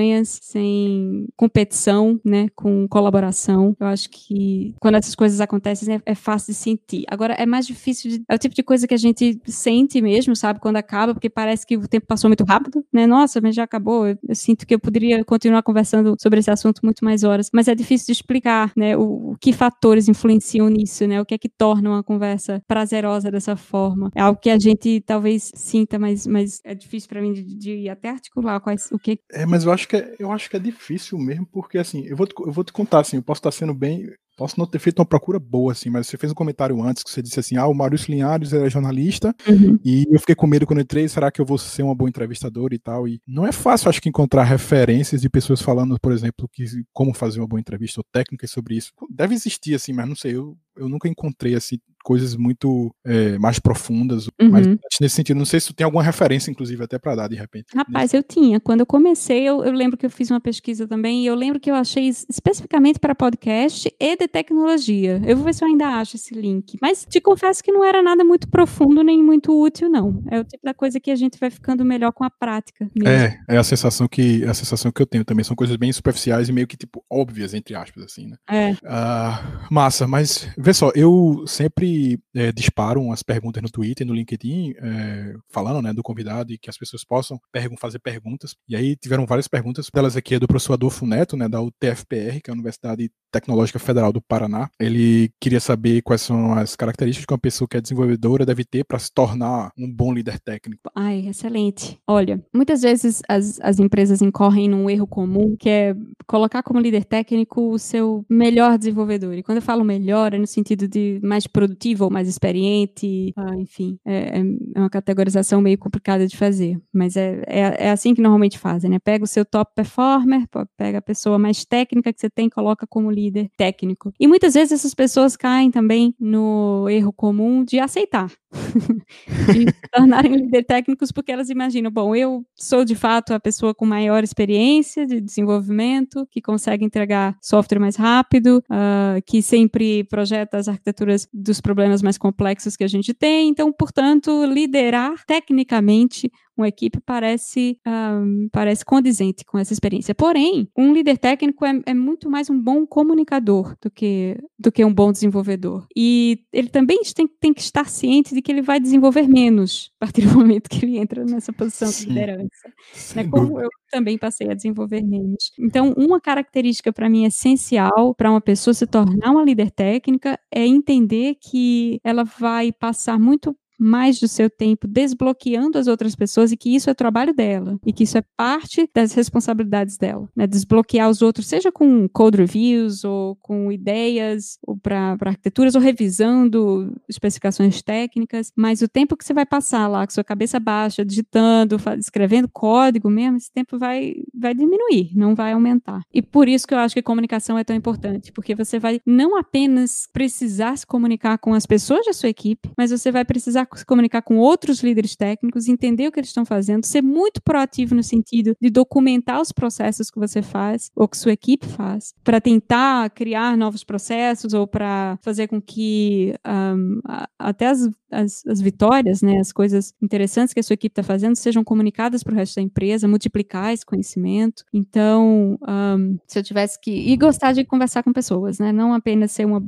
sem competição, né, com colaboração. Eu acho que quando essas coisas acontecem é, é fácil de sentir. Agora é mais difícil de, é o tipo de coisa que a gente sente mesmo, sabe, quando acaba, porque parece que o tempo passou muito rápido, né? Nossa, mas já acabou. Eu, eu sinto que eu poderia continuar conversando sobre esse assunto muito mais horas, mas é difícil de explicar, né, o, o que fatores influenciam nisso, né? O que é que torna uma conversa prazerosa dessa forma? É algo que a gente talvez sinta, mas, mas é difícil para mim de, de até articular quais o que É, mas eu acho que é, eu acho que é difícil mesmo, porque assim, eu vou te, eu vou te contar assim, eu posso estar sendo bem Posso não ter feito uma procura boa, assim, mas você fez um comentário antes que você disse assim: ah, o Maurício Linhares é jornalista, uhum. e eu fiquei com medo quando entrei, será que eu vou ser uma boa entrevistadora e tal? E não é fácil, acho que, encontrar referências de pessoas falando, por exemplo, que como fazer uma boa entrevista ou técnicas sobre isso. Deve existir, assim, mas não sei, eu, eu nunca encontrei, assim, coisas muito é, mais profundas. Uhum. Mas nesse sentido, não sei se tu tem alguma referência, inclusive, até para dar de repente. Rapaz, nesse... eu tinha. Quando eu comecei, eu, eu, lembro que eu fiz uma pesquisa também, e eu lembro que eu achei especificamente para podcast e de tecnologia. Eu vou ver se eu ainda acho esse link. Mas te confesso que não era nada muito profundo nem muito útil, não. É o tipo da coisa que a gente vai ficando melhor com a prática. Mesmo. É, é a sensação que a sensação que eu tenho também. São coisas bem superficiais e meio que, tipo, óbvias, entre aspas, assim, né? É. Uh, massa, mas vê só, eu sempre é, disparo umas perguntas no Twitter, no LinkedIn, é, falando, né, do convidado e que as pessoas possam pergun fazer perguntas. E aí tiveram várias perguntas, delas aqui é do professor Adolfo Neto, né, da UTFPR, que é a Universidade Tecnológica Federal do Paraná. Ele queria saber quais são as características que uma pessoa que é desenvolvedora deve ter para se tornar um bom líder técnico. Ai, excelente. Olha, muitas vezes as, as empresas incorrem num erro comum, que é colocar como líder técnico o seu melhor desenvolvedor. E quando eu falo melhor, é no sentido de mais produtivo ou mais experiente, ah, enfim, é, é, uma categorização meio complicada de fazer, mas é, é, é assim que normalmente fazem, né? Pega o seu top performer, pega a pessoa mais técnica que você tem, coloca como líder técnico. E muitas vezes essas pessoas caem também no erro comum de aceitar. [LAUGHS] de se tornarem líderes técnicos porque elas imaginam, bom, eu sou de fato a pessoa com maior experiência de desenvolvimento, que consegue entregar software mais rápido, uh, que sempre projeta as arquiteturas dos problemas mais complexos que a gente tem. Então, portanto, liderar tecnicamente uma equipe parece, um, parece condizente com essa experiência. Porém, um líder técnico é, é, muito mais um bom comunicador do que, do que um bom desenvolvedor. E ele também tem, tem que estar ciente de que ele vai desenvolver menos a partir do momento que ele entra nessa posição Sim. de liderança. Né? Como eu também passei a desenvolver menos. Então, uma característica para mim essencial para uma pessoa se tornar uma líder técnica é entender que ela vai passar muito mais do seu tempo desbloqueando as outras pessoas e que isso é trabalho dela e que isso é parte das responsabilidades dela, né? Desbloquear os outros, seja com code reviews ou com ideias ou para arquiteturas ou revisando especificações técnicas, mas o tempo que você vai passar lá com sua cabeça baixa, digitando, escrevendo código mesmo, esse tempo vai vai diminuir, não vai aumentar. E por isso que eu acho que comunicação é tão importante, porque você vai não apenas precisar se comunicar com as pessoas da sua equipe, mas você vai precisar se comunicar com outros líderes técnicos, entender o que eles estão fazendo, ser muito proativo no sentido de documentar os processos que você faz ou que sua equipe faz, para tentar criar novos processos ou para fazer com que um, até as, as, as, vitórias, né, as coisas interessantes que a sua equipe está fazendo sejam comunicadas para o resto da empresa, multiplicar esse conhecimento. Então, um, se eu tivesse que. E gostar de conversar com pessoas, né? Não apenas ser uma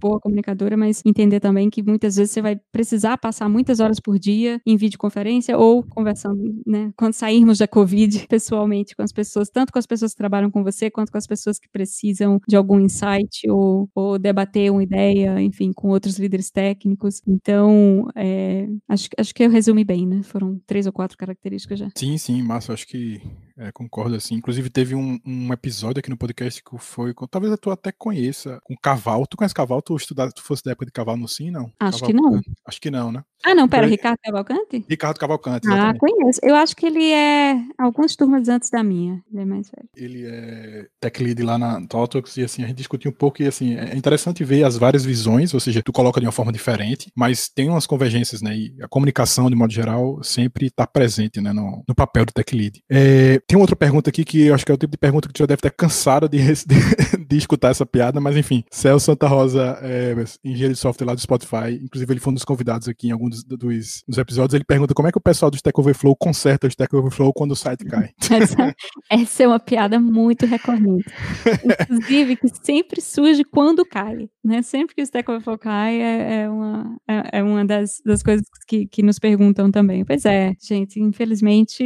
boa comunicadora, mas entender também que muitas vezes você vai precisar passar passar muitas horas por dia em videoconferência ou conversando, né? Quando sairmos da Covid, [LAUGHS] pessoalmente com as pessoas, tanto com as pessoas que trabalham com você, quanto com as pessoas que precisam de algum insight ou, ou debater uma ideia, enfim, com outros líderes técnicos. Então, é, acho, acho que eu resumi bem, né? Foram três ou quatro características já. Sim, sim, Márcio, acho que é, concordo assim. Inclusive, teve um, um, episódio aqui no podcast que foi. Talvez tu até conheça, com Caval. Tu conhece Caval? Tu, estudar, tu fosse da época de Caval no Sim, não? Acho Caval, que não. Acho que não, né? Ah, não, pera, Ricardo Cavalcante? Ricardo Cavalcante. Exatamente. Ah, conheço. Eu acho que ele é algumas turmas antes da minha. Ele é mais velho. Ele é tech lead lá na Totox e assim, a gente discutiu um pouco e assim, é interessante ver as várias visões, ou seja, tu coloca de uma forma diferente, mas tem umas convergências, né? E a comunicação, de modo geral, sempre está presente, né? No, no, papel do tech lead. É, tem outra pergunta aqui que eu acho que é o tipo de pergunta que tu já deve estar cansado de, [LAUGHS] de, de escutar essa piada, mas enfim. Celso Santa Rosa, é, engenheiro de software lá do Spotify, inclusive ele foi um dos convidados aqui em alguns dos, dos, dos episódios, ele pergunta como é que o pessoal do Stack Overflow conserta o Stack Overflow quando o site cai. [LAUGHS] Essa, essa é uma piada muito recorrente. [LAUGHS] Inclusive, que sempre surge quando cai. Né? Sempre que o Stack Overflow é, é uma, é, é, uma das, das coisas que, que nos perguntam também. Pois é, gente, infelizmente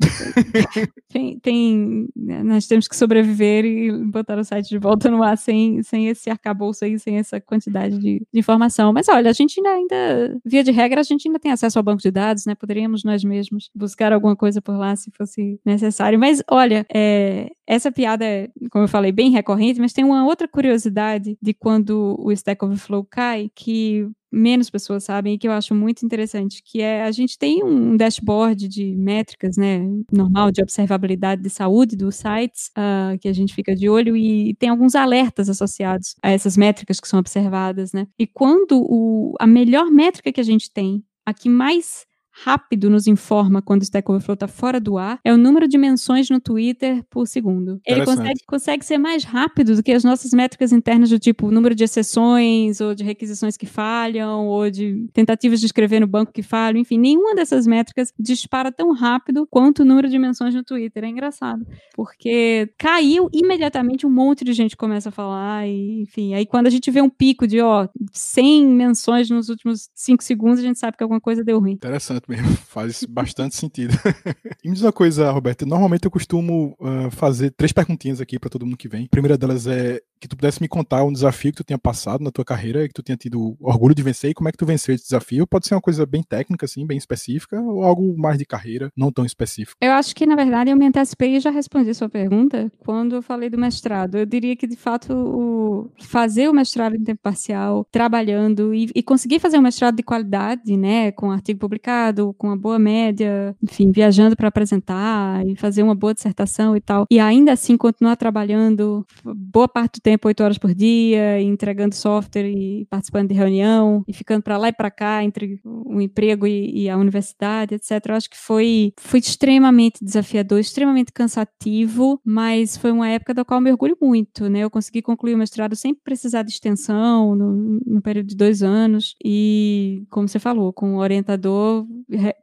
[LAUGHS] tem, tem, nós temos que sobreviver e botar o site de volta no ar sem, sem esse arcabouço aí, sem essa quantidade de, de informação. Mas olha, a gente ainda, ainda, via de regra, a gente ainda tem acesso ao banco de dados, né? Poderíamos nós mesmos buscar alguma coisa por lá se fosse necessário. Mas olha, é, essa piada é, como eu falei, bem recorrente, mas tem uma outra curiosidade de quando o Stack Overflow cai, que menos pessoas sabem e que eu acho muito interessante, que é a gente tem um dashboard de métricas, né, normal de observabilidade de saúde dos sites, uh, que a gente fica de olho e tem alguns alertas associados a essas métricas que são observadas, né? E quando o, a melhor métrica que a gente tem, a que mais rápido nos informa quando o Stack Overflow está fora do ar é o número de menções no Twitter por segundo. Ele consegue, consegue ser mais rápido do que as nossas métricas internas do tipo número de exceções, ou de requisições que falham, ou de tentativas de escrever no banco que falham, enfim, nenhuma dessas métricas dispara tão rápido quanto o número de menções no Twitter. É engraçado, porque caiu imediatamente um monte de gente começa a falar, e, enfim, aí quando a gente vê um pico de, ó, 100 menções nos últimos 5 segundos, a gente sabe que alguma coisa deu ruim. Interessante mesmo, [LAUGHS] faz bastante sentido. [LAUGHS] e me diz uma coisa, Roberto, normalmente eu costumo uh, fazer três perguntinhas aqui para todo mundo que vem. A primeira delas é que tu pudesse me contar um desafio que tu tenha passado na tua carreira e que tu tenha tido orgulho de vencer e como é que tu venceu esse desafio. Pode ser uma coisa bem técnica, assim, bem específica, ou algo mais de carreira, não tão específico. Eu acho que, na verdade, eu me antecipei e já respondi a sua pergunta quando eu falei do mestrado. Eu diria que, de fato, o fazer o mestrado em tempo parcial, trabalhando e, e conseguir fazer um mestrado de qualidade, né, com artigo publicado, com uma boa média, enfim, viajando para apresentar e fazer uma boa dissertação e tal, e ainda assim continuar trabalhando boa parte do tempo oito horas por dia, entregando software e participando de reunião, e ficando para lá e para cá entre o emprego e, e, a universidade, etc. Eu acho que foi, foi extremamente desafiador, extremamente cansativo, mas foi uma época da qual me orgulho muito, né? Eu consegui concluir o mestrado sem precisar de extensão, no, no período de dois anos, e, como você falou, com um orientador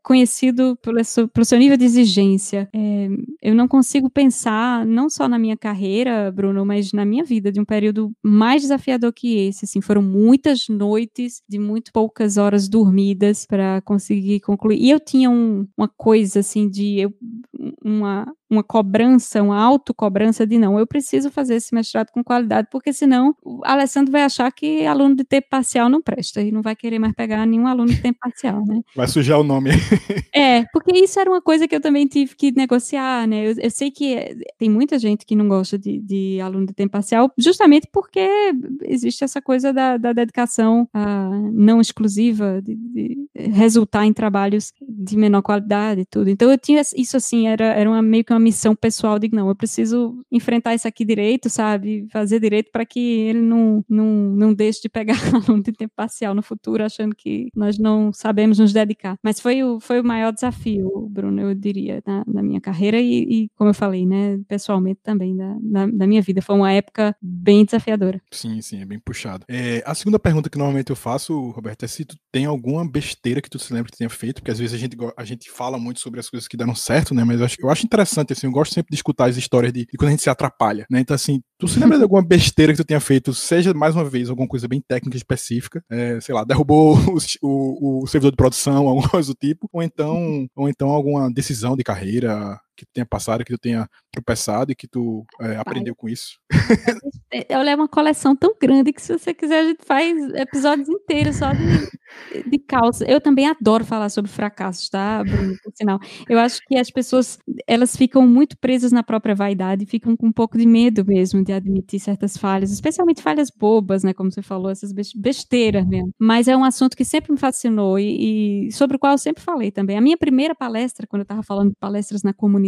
conhecido pelo seu, pelo seu nível de exigência. É, eu não consigo pensar, não só na minha carreira, Bruno, mas na minha vida, de um período mais desafiador que esse. Assim, foram muitas noites de muito poucas horas dormidas para conseguir concluir. E eu tinha um, uma coisa assim de eu, uma uma cobrança, uma autocobrança de não, eu preciso fazer esse mestrado com qualidade, porque senão o Alessandro vai achar que aluno de tempo parcial não presta e não vai querer mais pegar nenhum aluno de tempo parcial, né? Vai sujar o nome. [LAUGHS] é, porque isso era uma coisa que eu também tive que negociar, né? Eu, eu sei que tem muita gente que não gosta de, de, aluno de tempo parcial, justamente porque existe essa coisa da, da dedicação uh, não exclusiva, de, de, resultar em trabalhos de menor qualidade e tudo. Então eu tinha isso assim, era, era uma, meio que uma missão pessoal de não, eu preciso enfrentar isso aqui direito, sabe? Fazer direito para que ele não, não, não deixe de pegar [LAUGHS] aluno de tempo parcial no futuro, achando que nós não sabemos nos dedicar. Mas foi o, foi o maior desafio, Bruno, eu diria, na, na minha carreira e, e, como eu falei, né, pessoalmente também, da, minha vida. Foi uma época bem desafiadora. Sim, sim, é bem puxado. É, a segunda pergunta que normalmente eu faço, Roberto, é se tu tem alguma besteira que tu se lembra que tenha feito, porque às vezes a gente, a gente fala muito sobre as coisas que deram certo, né, mas eu acho, eu acho interessante assim, eu gosto sempre de escutar as histórias de, de quando a gente se atrapalha, né? Então, assim, tu se lembra de alguma besteira que tu tenha feito, seja mais uma vez alguma coisa bem técnica específica, é, sei lá, derrubou [LAUGHS] o, o, o, servidor de produção, [LAUGHS] alguma coisa do tipo, ou então, ou então alguma decisão de carreira que tu tenha passado, que tu tenha tropeçado e que tu é, aprendeu com isso? Eu levo uma coleção tão grande que se você quiser a gente faz episódios inteiros só de, de calça. Eu também adoro falar sobre fracassos, tá, Bruno, por sinal. Eu acho que as pessoas, elas ficam muito presas na própria vaidade, ficam com um pouco de medo mesmo de admitir certas falhas, especialmente falhas bobas, né, como você falou, essas besteiras mesmo. Mas é um assunto que sempre me fascinou e, e sobre o qual eu sempre falei também. A minha primeira palestra, quando eu estava falando de palestras na comunidade,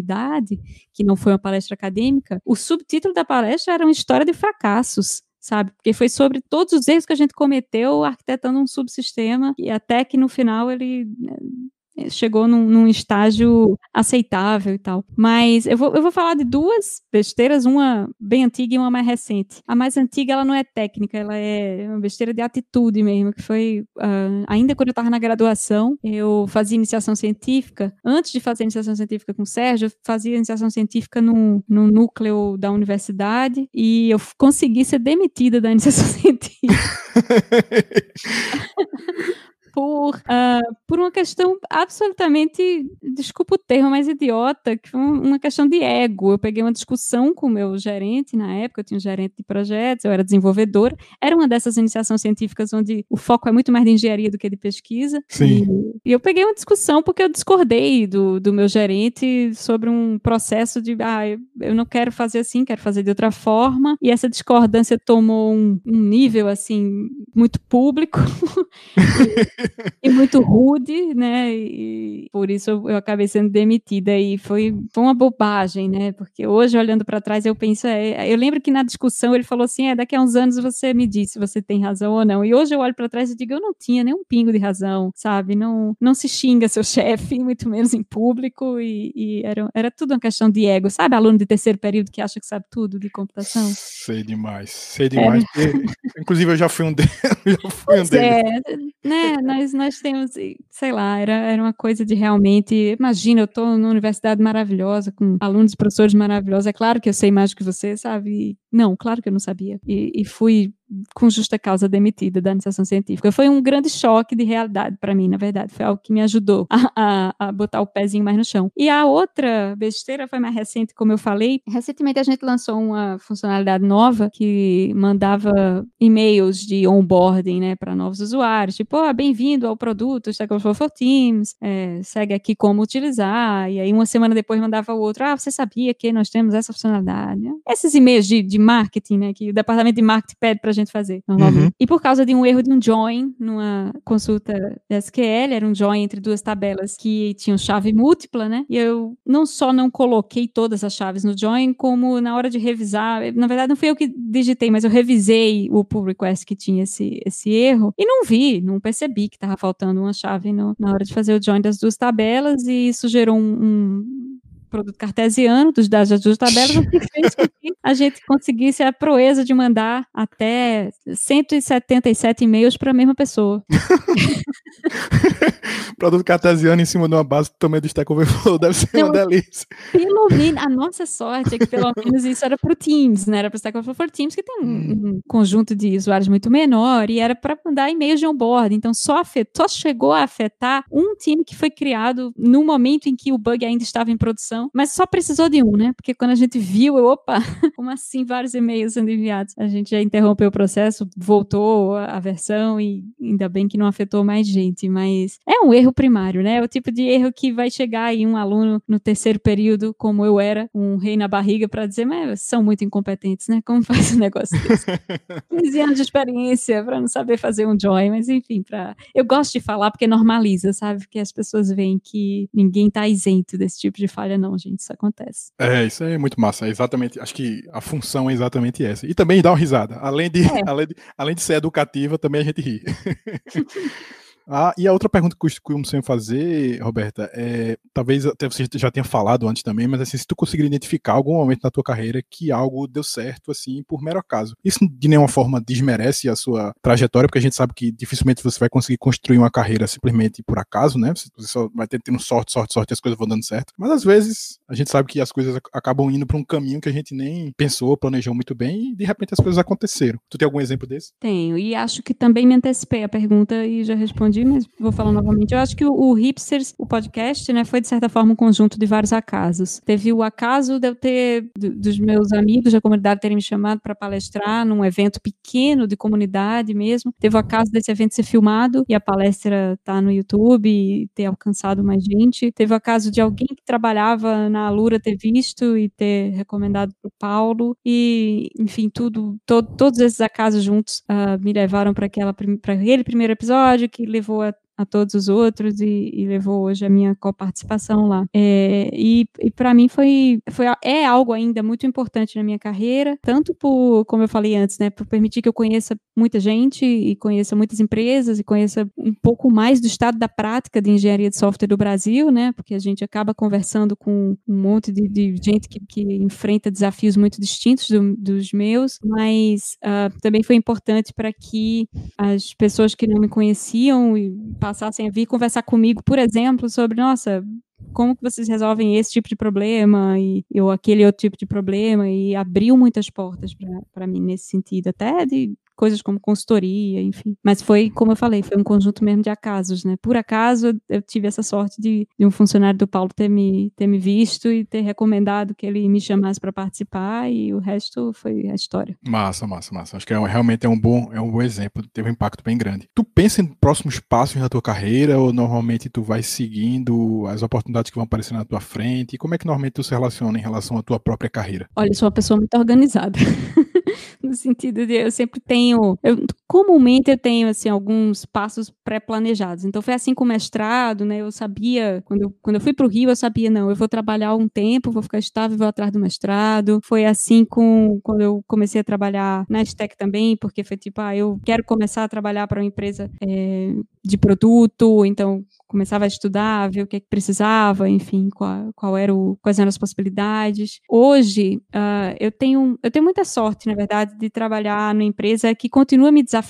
que não foi uma palestra acadêmica, o subtítulo da palestra era uma história de fracassos sabe? Porque foi sobre todos os erros que a gente cometeu arquitetando um subsistema e até que no final ele né, chegou num, num, estágio aceitável e tal. Mas eu vou, eu vou falar de duas besteiras, uma bem antiga e uma mais recente. A mais antiga, ela não é técnica, ela é uma besteira de atitude mesmo, que foi, uh, ainda quando eu estava na graduação, eu fazia iniciação científica. Antes de fazer iniciação científica com o Sérgio, eu fazia iniciação científica no, no núcleo da universidade e eu consegui ser demitida da iniciação [LAUGHS] científica. [LAUGHS] por, uh, por uma questão absolutamente, desculpa o termo, mas idiota, que foi uma questão de ego. Eu peguei uma discussão com o meu gerente na época, eu tinha um gerente de projetos, eu era desenvolvedora. Era uma dessas iniciações científicas onde o foco é muito mais de engenharia do que de pesquisa. Sim. E, e eu peguei uma discussão porque eu discordei do, do meu gerente sobre um processo de, ah, eu não quero fazer assim, quero fazer de outra forma. E essa discordância tomou um, um nível, assim, muito público [LAUGHS] e, muito rude, né? E por isso eu, acabei sendo demitida. E foi, foi uma bobagem, né? Porque hoje, olhando para trás, eu penso, é, eu lembro que na discussão ele falou assim: é, daqui a uns anos você me diz se você tem razão ou não. E hoje eu olho para trás e digo, eu não tinha nem um pingo de razão, sabe? Não, não se xinga seu chefe, [LAUGHS] muito menos em público. E, e era, era tudo uma questão de ego, sabe? Aluno de terceiro período que acha que sabe tudo de computação. Sei demais, sei demais. É. inclusive, eu já fui um deles. [LAUGHS] já fui um deles. É, né? Nós, nós temos, sei lá, era, era uma coisa de realmente. Imagina, eu estou numa universidade maravilhosa, com alunos e professores maravilhosos. É claro que eu sei mais do que você, sabe? Não, claro que eu não sabia. E, e fui com justa causa demitida da iniciação científica. Foi um grande choque de realidade para mim, na verdade. Foi algo que me ajudou a, a, a, botar o pezinho mais no chão. E a outra besteira foi mais recente, como eu falei. Recentemente a gente lançou uma funcionalidade nova que mandava e-mails de onboarding né, para novos usuários. Tipo, oh, bem-vindo ao produto Stack Overflow for Teams, é, segue aqui como utilizar. E aí uma semana depois mandava o outro, ah, você sabia que nós temos essa funcionalidade? Esses e-mails de, de marketing, né, que o departamento de marketing pede para a gente fazer, normalmente. Uhum. E por causa de um erro de um join numa consulta SQL, era um join entre duas tabelas que tinham chave múltipla, né? E eu não só não coloquei todas as chaves no join, como na hora de revisar, na verdade não fui eu que digitei, mas eu revisei o pull request que tinha esse, esse erro e não vi, não percebi que estava faltando uma chave no, na hora de fazer o join das duas tabelas e isso gerou um, um produto cartesiano dos dados das duas tabelas, o que fez com que a gente conseguisse a proeza de mandar até 177 e-mails para a mesma pessoa. [LAUGHS] produto cartesiano em cima de uma base também do Stack Overflow deve ser uma delícia. Pelo menos, a nossa sorte é que pelo menos isso era para o Teams, né? Era para o Stack Overflow for Teams, que tem um, hum. um, conjunto de usuários muito menor e era para mandar e-mails de onboard. Então só, afetou, só chegou a afetar um time que foi criado no momento em que o bug ainda estava em produção mas só precisou de um, né? Porque quando a gente viu, eu, opa, [LAUGHS] como assim vários e-mails sendo enviados? A gente já interrompeu o processo, voltou a versão e ainda bem que não afetou mais gente, mas é um erro primário, né? É o tipo de erro que vai chegar aí um aluno no terceiro período, como eu era, um rei na barriga para dizer, mas são muito incompetentes, né? Como [LAUGHS] faz um negócio desse? [LAUGHS] 15 anos de experiência para não saber fazer um join, mas enfim, para eu gosto de falar porque normaliza, sabe? Porque as pessoas veem que ninguém está isento desse tipo de falha, não não, gente, isso acontece. É, isso é muito massa. É exatamente, acho que a função é exatamente essa. E também dá uma risada. Além de, é. [LAUGHS] além de, além de ser educativa, também a gente ri. [LAUGHS] Ah, e a outra pergunta que eu costumo sempre fazer, Roberta, é, talvez até você já tenha falado antes também, mas assim, se tu conseguir identificar algum momento na tua carreira que algo deu certo, assim, por mero acaso. Isso de nenhuma forma desmerece a sua trajetória, porque a gente sabe que dificilmente você vai conseguir construir uma carreira simplesmente por acaso, né? Você só vai ter tendo sorte, sorte, sorte e as coisas vão dando certo. Mas às vezes a gente sabe que as coisas acabam indo para um caminho que a gente nem pensou, planejou muito bem e de repente as coisas aconteceram. Tu tem algum exemplo desse? Tenho, e acho que também me antecipei a pergunta e já respondi respondi, mas vou falar novamente. Eu acho que o, o Hipsters, o podcast, né, foi de certa forma um conjunto de vários acasos. Teve o acaso de eu ter, dos meus amigos da comunidade terem me chamado para palestrar num evento pequeno de comunidade mesmo. Teve o acaso desse evento ser filmado e a palestra tá no YouTube e ter alcançado mais gente. Teve o acaso de alguém que trabalhava na Alura ter visto e ter recomendado para o Paulo. E, enfim, tudo, to, todos esses acasos juntos uh, me levaram para aquele primeiro episódio que levou levou a todos os outros e, e levou hoje a minha coparticipação lá. É, e e para mim foi, foi é algo ainda muito importante na minha carreira, tanto por, como eu falei antes, né, por permitir que eu conheça muita gente e conheça muitas empresas e conheça um pouco mais do estado da prática de engenharia de software do Brasil, né, porque a gente acaba conversando com um monte de, de gente que, que, enfrenta desafios muito distintos do, dos meus, mas uh, também foi importante para que as pessoas que não me conheciam passassem a vir conversar comigo, por exemplo, sobre, nossa, como que vocês resolvem esse tipo de problema e ou aquele outro tipo de problema? E abriu muitas portas para mim nesse sentido, até de coisas como consultoria, enfim. Mas foi, como eu falei, foi um conjunto mesmo de acasos, né? Por acaso eu tive essa sorte de, de um funcionário do Paulo ter me, ter me visto e ter recomendado que ele me chamasse para participar e o resto foi a história. Massa, massa, massa. Acho que é, realmente é um bom, é um bom exemplo, teve um impacto bem grande. Tu pensa em próximos passos na tua carreira ou normalmente tu vai seguindo as oportunidades que vão aparecer na tua frente? E como é que normalmente tu se relaciona em relação à tua própria carreira? Olha, eu sou uma pessoa muito organizada. [LAUGHS] [LAUGHS] no sentido de eu sempre tenho, eu, comumente eu tenho assim alguns passos pré-planejados. Então foi assim com o mestrado, né? Eu sabia quando eu, quando eu fui para o Rio, eu sabia não, eu vou trabalhar um tempo, vou ficar estável, vou atrás do mestrado. Foi assim com quando eu comecei a trabalhar na Stec também, porque foi tipo, ah, eu quero começar a trabalhar para uma empresa é, de produto, então começava a estudar, ver o que, é que precisava, enfim, qual, qual era o, quais eram as possibilidades. Hoje, uh, eu tenho eu tenho muita sorte, na verdade, de trabalhar numa empresa que continua me desafiando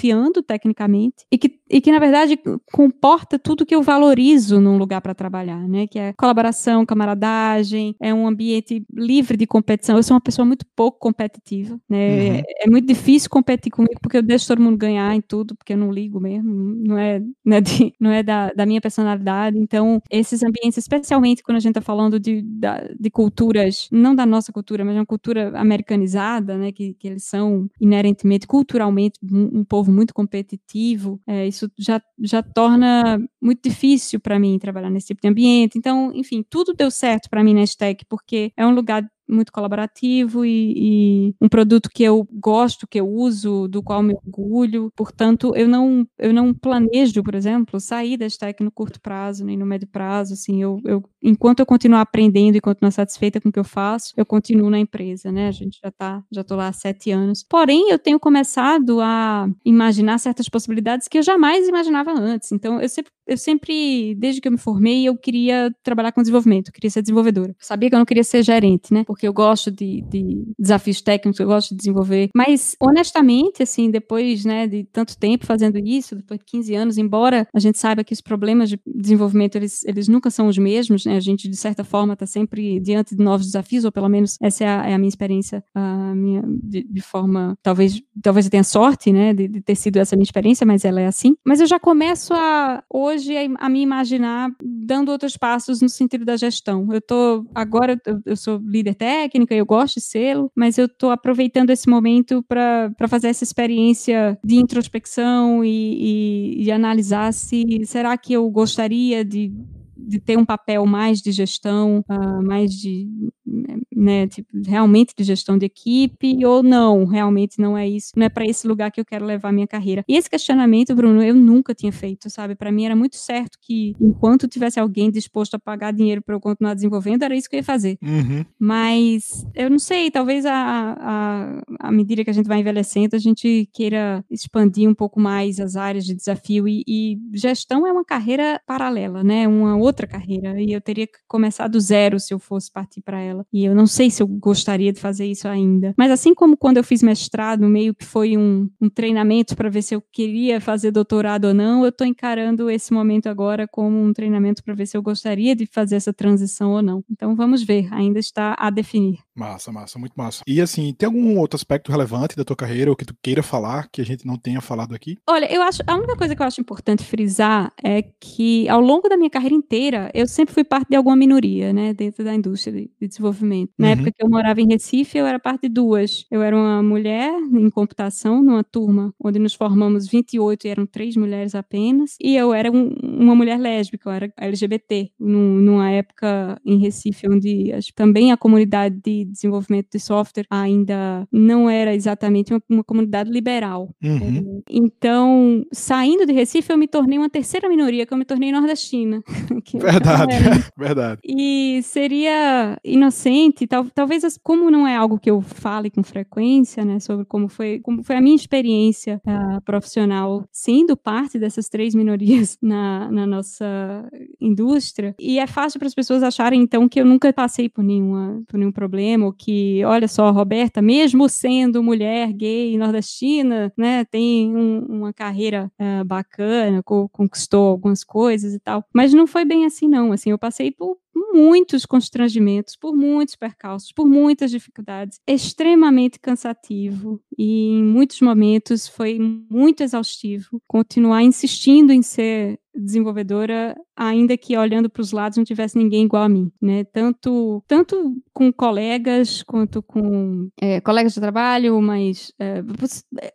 tecnicamente e que, e que na verdade, comporta tudo que eu valorizo num lugar para trabalhar, né? Que é colaboração, camaradagem, é um ambiente livre de competição. Eu sou uma pessoa muito pouco competitiva, né? Uhum. É, é, muito difícil competir comigo porque eu deixo todo mundo ganhar em tudo, porque eu não ligo mesmo, não é, não é, de, não é da, da minha personalidade. Então, esses ambientes, especialmente quando a gente está falando de, da, de culturas, não da nossa cultura, mas de uma cultura americanizada, né? Que, que eles são inerentemente, culturalmente, um, um povo muito competitivo, é, isso já, já torna muito difícil para mim trabalhar nesse tipo de ambiente. Então, enfim, tudo deu certo para mim na Stack, porque é um lugar muito colaborativo e, e, um produto que eu gosto, que eu uso, do qual me orgulho. Portanto, eu não, eu não planejo, por exemplo, sair da Stack no curto prazo, nem no médio prazo. Assim, eu, eu, enquanto eu continuar aprendendo e continuar satisfeita com o que eu faço, eu continuo na empresa, né? A gente já tá, já tô lá há sete anos. Porém, eu tenho começado a imaginar certas possibilidades que eu jamais imaginava antes. Então, eu sempre, eu sempre desde que eu me formei, eu queria trabalhar com desenvolvimento, eu queria ser desenvolvedora. Eu sabia que eu não queria ser gerente, né? porque eu gosto de, de, desafios técnicos, eu gosto de desenvolver. Mas, honestamente, assim, depois né, de tanto tempo fazendo isso, depois de 15 anos, embora a gente saiba que os problemas de desenvolvimento, eles, eles nunca são os mesmos, né? A gente, de certa forma, está sempre diante de novos desafios, ou pelo menos essa é a, é a minha experiência, a minha, de, de, forma, talvez, talvez eu tenha sorte, né, de, de, ter sido essa minha experiência, mas ela é assim. Mas eu já começo a, hoje, a, a me imaginar dando outros passos no sentido da gestão. Eu tô, agora, eu, sou líder técnica, eu gosto de sê-lo, mas eu estou aproveitando esse momento para fazer essa experiência de introspecção e, e, e analisar se será que eu gostaria de de ter um papel mais de gestão, uh, mais de né, tipo, realmente de gestão de equipe ou não, realmente não é isso, não é para esse lugar que eu quero levar a minha carreira. E esse questionamento, Bruno, eu nunca tinha feito, sabe? Para mim era muito certo que enquanto tivesse alguém disposto a pagar dinheiro para eu continuar desenvolvendo, era isso que eu ia fazer. Uhum. Mas eu não sei, talvez a, a, a medida que a gente vai envelhecendo, a gente queira expandir um pouco mais as áreas de desafio e, e gestão é uma carreira paralela, né? Uma outra carreira e eu teria que começar do zero se eu fosse partir para ela. E eu não sei se eu gostaria de fazer isso ainda. Mas assim como quando eu fiz mestrado, meio que foi um, um treinamento para ver se eu queria fazer doutorado ou não, eu estou encarando esse momento agora como um treinamento para ver se eu gostaria de fazer essa transição ou não. Então vamos ver, ainda está a definir. Massa, massa, muito massa. E assim, tem algum outro aspecto relevante da tua carreira ou que tu queira falar que a gente não tenha falado aqui? Olha, eu acho, a única coisa que eu acho importante frisar é que ao longo da minha carreira inteira, eu sempre fui parte de alguma minoria, né, dentro da indústria de, de desenvolvimento. Na uhum. época que eu morava em Recife, eu era parte de duas. Eu era uma mulher em computação, numa turma onde nos formamos 28 e eram três mulheres apenas, e eu era um, uma mulher lésbica, eu era LGBT, num, numa época em Recife onde também a comunidade de desenvolvimento de software ainda não era exatamente uma, uma comunidade liberal. Uhum. Então, saindo de Recife, eu me tornei uma terceira minoria, que eu me tornei nordestina. [LAUGHS] verdade, [LAUGHS] verdade. E seria inocente, tal, talvez como não é algo que eu fale com frequência, né, sobre como foi, como foi a minha experiência uh, profissional sendo parte dessas três minorias [LAUGHS] na, na nossa indústria, e é fácil para as pessoas acharem, então, que eu nunca passei por, nenhuma, por nenhum problema que, olha só, Roberta, mesmo sendo mulher gay nordestina, né, tem um, uma carreira uh, bacana, co conquistou algumas coisas e tal. Mas não foi bem assim, não. Assim, eu passei por muitos constrangimentos, por muitos percalços, por muitas dificuldades, extremamente cansativo e em muitos momentos foi muito exaustivo continuar insistindo em ser desenvolvedora, ainda que olhando para os lados não tivesse ninguém igual a mim, né? Tanto, tanto com colegas quanto com é, colegas de trabalho, mas é,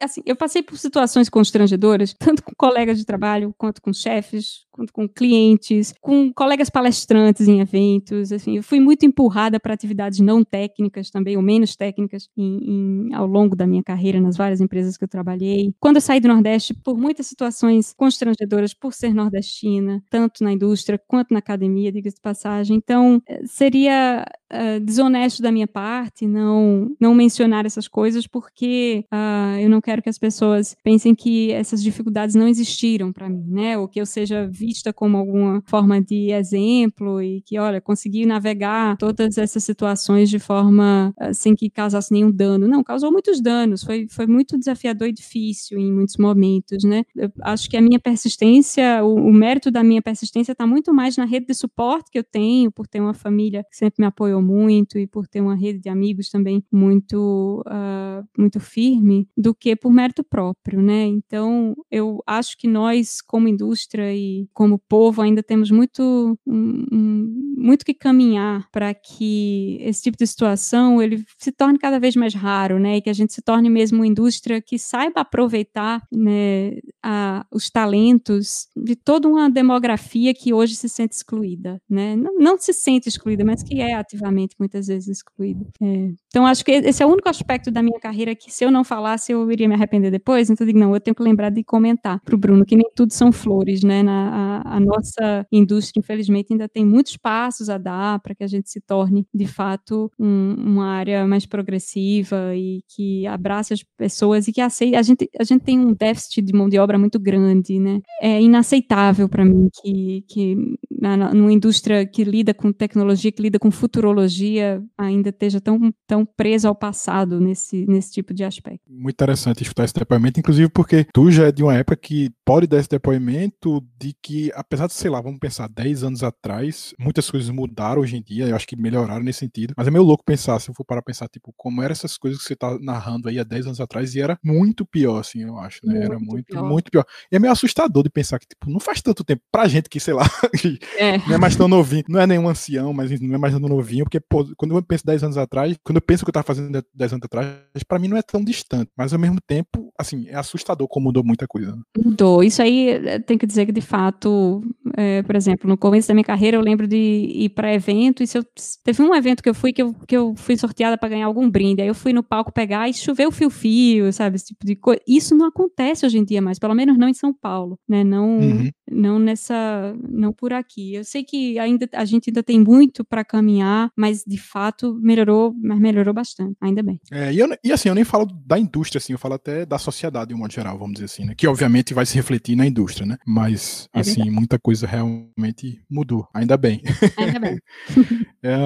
assim, eu passei por situações constrangedoras, [LAUGHS] tanto com colegas de trabalho quanto com chefes, quanto com clientes, com colegas palestrantes em eventos, assim, eu fui muito empurrada para atividades não técnicas também, ou menos técnicas, em, em, ao longo da minha carreira nas várias empresas que eu trabalhei. Quando eu saí do Nordeste, por muitas situações constrangedoras, por ser nordestino nordestina, tanto na indústria quanto na academia, diga-se de passagem. Então, eh, seria uh, desonesto da minha parte não, não mencionar essas coisas, porque uh, eu não quero que as pessoas pensem que essas dificuldades não existiram para mim, né? Ou que eu seja vista como alguma forma de exemplo e que, olha, consegui navegar todas essas situações de forma uh, sem que causasse nenhum dano. Não, causou muitos danos, foi, foi muito desafiador e difícil em muitos momentos, né? Eu acho que a minha persistência, o, o mérito da minha persistência está muito mais na rede de suporte que eu tenho, por ter uma família que sempre me apoiou muito e por ter uma rede de amigos também muito, uh, muito firme, do que por mérito próprio, né? Então, eu acho que nós, como indústria e como povo, ainda temos muito, um, muito que caminhar para que esse tipo de situação ele se torne cada vez mais raro, né? E que a gente se torne mesmo uma indústria que saiba aproveitar né, a, os talentos de toda uma demografia que hoje se sente excluída, né? Não, não se sente excluída, mas que é ativamente muitas vezes excluída. É. Então, acho que esse é o único aspecto da minha carreira que, se eu não falasse, eu iria me arrepender depois. Então, eu digo, não, eu tenho que lembrar de comentar para o Bruno que nem tudo são flores, né? Na, a, a nossa indústria, infelizmente, ainda tem muitos passos a dar para que a gente se torne, de fato, um, uma área mais progressiva e que abrace as pessoas e que aceite. A gente, a gente tem um déficit de mão de obra muito grande, né? É inaceitável para mim que, que na, numa indústria que lida com tecnologia, que lida com futurologia, ainda esteja tão, tão presa ao passado nesse, nesse tipo de aspecto. Muito interessante escutar esse depoimento, inclusive porque tu já é de uma época que pode dar esse depoimento de que, apesar de, sei lá, vamos pensar, 10 anos atrás, muitas coisas mudaram hoje em dia, eu acho que melhoraram nesse sentido, mas é meio louco pensar, se eu for para pensar, tipo, como eram essas coisas que você tá narrando aí há 10 anos atrás, e era muito pior, assim, eu acho, né? Muito era muito, pior. muito pior. E é meio assustador de pensar que, tipo, não faz tanto tempo pra gente que, sei lá, [LAUGHS] é. não é mais tão novinho, não é nenhum ancião, mas não é mais tão novinho, porque, pô, quando eu penso 10 anos atrás, quando eu penso que eu tava fazendo 10 anos atrás, para mim não é tão distante, mas ao mesmo tempo, assim, é assustador como mudou muita coisa. Né? Mudou. Isso aí eh, tem que dizer que, de fato, é, por exemplo, no começo da minha carreira, eu lembro de ir para evento, e se eu, teve um evento que eu fui que eu, que eu fui sorteada para ganhar algum brinde, aí eu fui no palco pegar e choveu fio-fio, sabe, esse tipo de coisa. Isso não acontece hoje em dia mais, pelo menos não em São Paulo, né, não, uhum. Não nessa, não por aqui. Eu sei que ainda a gente ainda tem muito para caminhar, mas de fato melhorou, mas melhorou bastante, ainda bem. É, e, eu, e, assim, eu nem falo da indústria, assim, eu falo até da sociedade de um modo geral, vamos dizer assim, né? Que obviamente vai se refletir na indústria, né? Mas, é assim, muita coisa realmente mudou, ainda bem. Ainda bem. [LAUGHS] é,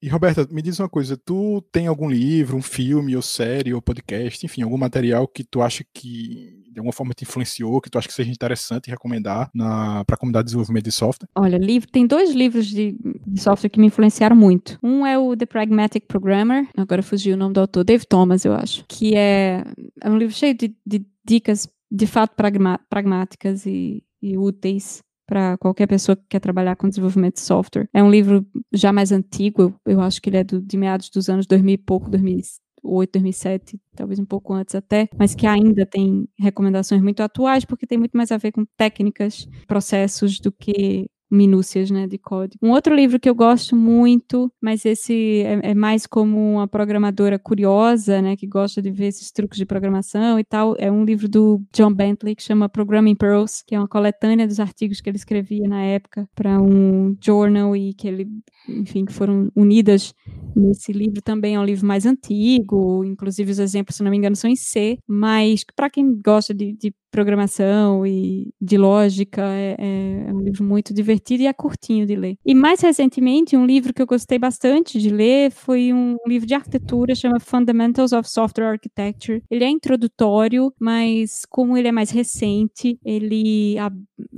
e Roberta, me diz uma coisa, tu tem algum livro, um filme, ou série, ou podcast, enfim, algum material que tu acha que de alguma forma te influenciou, que tu acha que seja interessante recomendar para a comunidade de desenvolvimento de software? Olha, livro, tem dois livros de, de, software que me influenciaram muito. Um é o The Pragmatic Programmer, agora fugiu o nome do autor, Dave Thomas, eu acho, que é, é um livro cheio de, de dicas de fato pragmáticas e, e úteis para qualquer pessoa que quer trabalhar com desenvolvimento de software. É um livro já mais antigo, eu acho que ele é do, de meados dos anos 2000 e pouco, 2008, 2007, talvez um pouco antes até, mas que ainda tem recomendações muito atuais, porque tem muito mais a ver com técnicas, processos, do que minúcias né, de código. Um outro livro que eu gosto muito, mas esse é, é, mais como uma programadora curiosa, né, que gosta de ver esses truques de programação e tal, é um livro do John Bentley que chama Programming Pearls, que é uma coletânea dos artigos que ele escrevia na época para um journal e que ele, enfim, que foram unidas nesse livro também é um livro mais antigo, inclusive os exemplos, se não me engano, são em C, mas para quem gosta de, de programação e de lógica. É, é, é, um livro muito divertido e é curtinho de ler. E mais recentemente, um livro que eu gostei bastante de ler foi um livro de arquitetura, chama Fundamentals of Software Architecture. Ele é introdutório, mas como ele é mais recente, ele,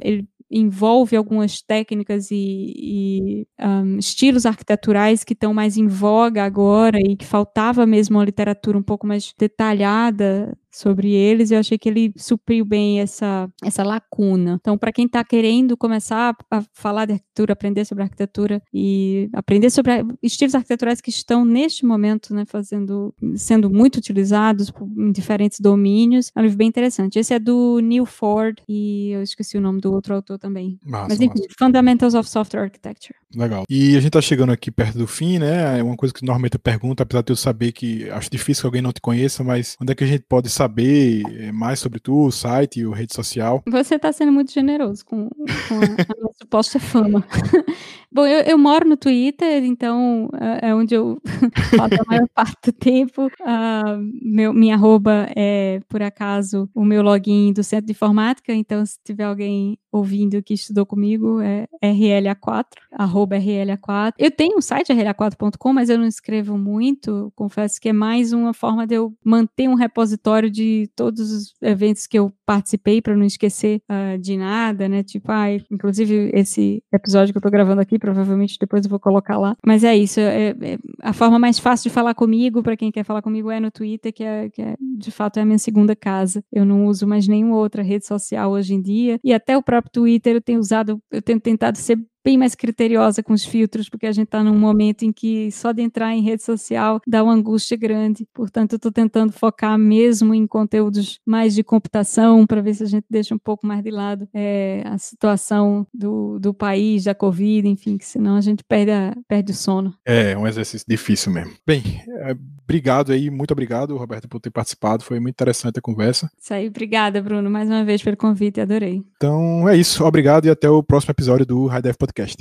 ele envolve algumas técnicas e, e um, estilos arquiteturais que estão mais em voga agora e que faltava mesmo uma literatura um pouco mais detalhada sobre eles, eu achei que ele supriu bem essa, essa lacuna. Então, para quem está querendo começar a falar de arquitetura, aprender sobre arquitetura e aprender sobre estilos arquiteturais que estão neste momento, né, fazendo, sendo muito utilizados em diferentes domínios, é um livro bem interessante. Esse é do Neil Ford e eu esqueci o nome do outro autor também. Massa, Mas enfim, massa. Fundamentals of Software Architecture. Legal. E a gente está chegando aqui perto do fim, né? É uma coisa que normalmente eu pergunto, apesar de eu saber que acho difícil que alguém não te conheça, mas onde é que a gente pode saber saber eh, mais sobre tu, o site, o rede social. Você está sendo muito generoso com, com a, a nossa suposta fama. [LAUGHS] Bom, eu, eu, moro no Twitter, então é, é onde eu [LAUGHS] passo a maior parte do tempo. Uh, meu, minha arroba é, por acaso, o meu login do Centro de Informática, então se tiver alguém ouvindo que estudou comigo, é RLA4, arroba RLA4. Eu tenho um site, rla4.com, mas eu não escrevo muito, confesso que é mais uma forma de eu manter um repositório de todos os eventos que eu participei, para não esquecer uh, de nada, né? Tipo, ah, inclusive esse episódio que eu tô gravando aqui, provavelmente depois eu vou colocar lá. Mas é isso, é, é a forma mais fácil de falar comigo, para quem quer falar comigo, é no Twitter, que é, que é, de fato é a minha segunda casa. Eu não uso mais nenhuma outra rede social hoje em dia, e até o próprio Twitter eu tenho usado, eu tenho tentado ser bem mais criteriosa com os filtros, porque a gente está num momento em que só de entrar em rede social dá uma angústia grande. Portanto, eu estou tentando focar mesmo em conteúdos mais de computação, para ver se a gente deixa um pouco mais de lado é, a situação do, do país, da Covid, enfim, que senão a gente perde, a, perde o sono. É, um exercício difícil mesmo. Bem, é, obrigado aí, muito obrigado, Roberto, por ter participado. Foi muito interessante a conversa. Isso aí, obrigada, Bruno, mais uma vez pelo convite, adorei. Então é isso, obrigado e até o próximo episódio do High Def Podcast.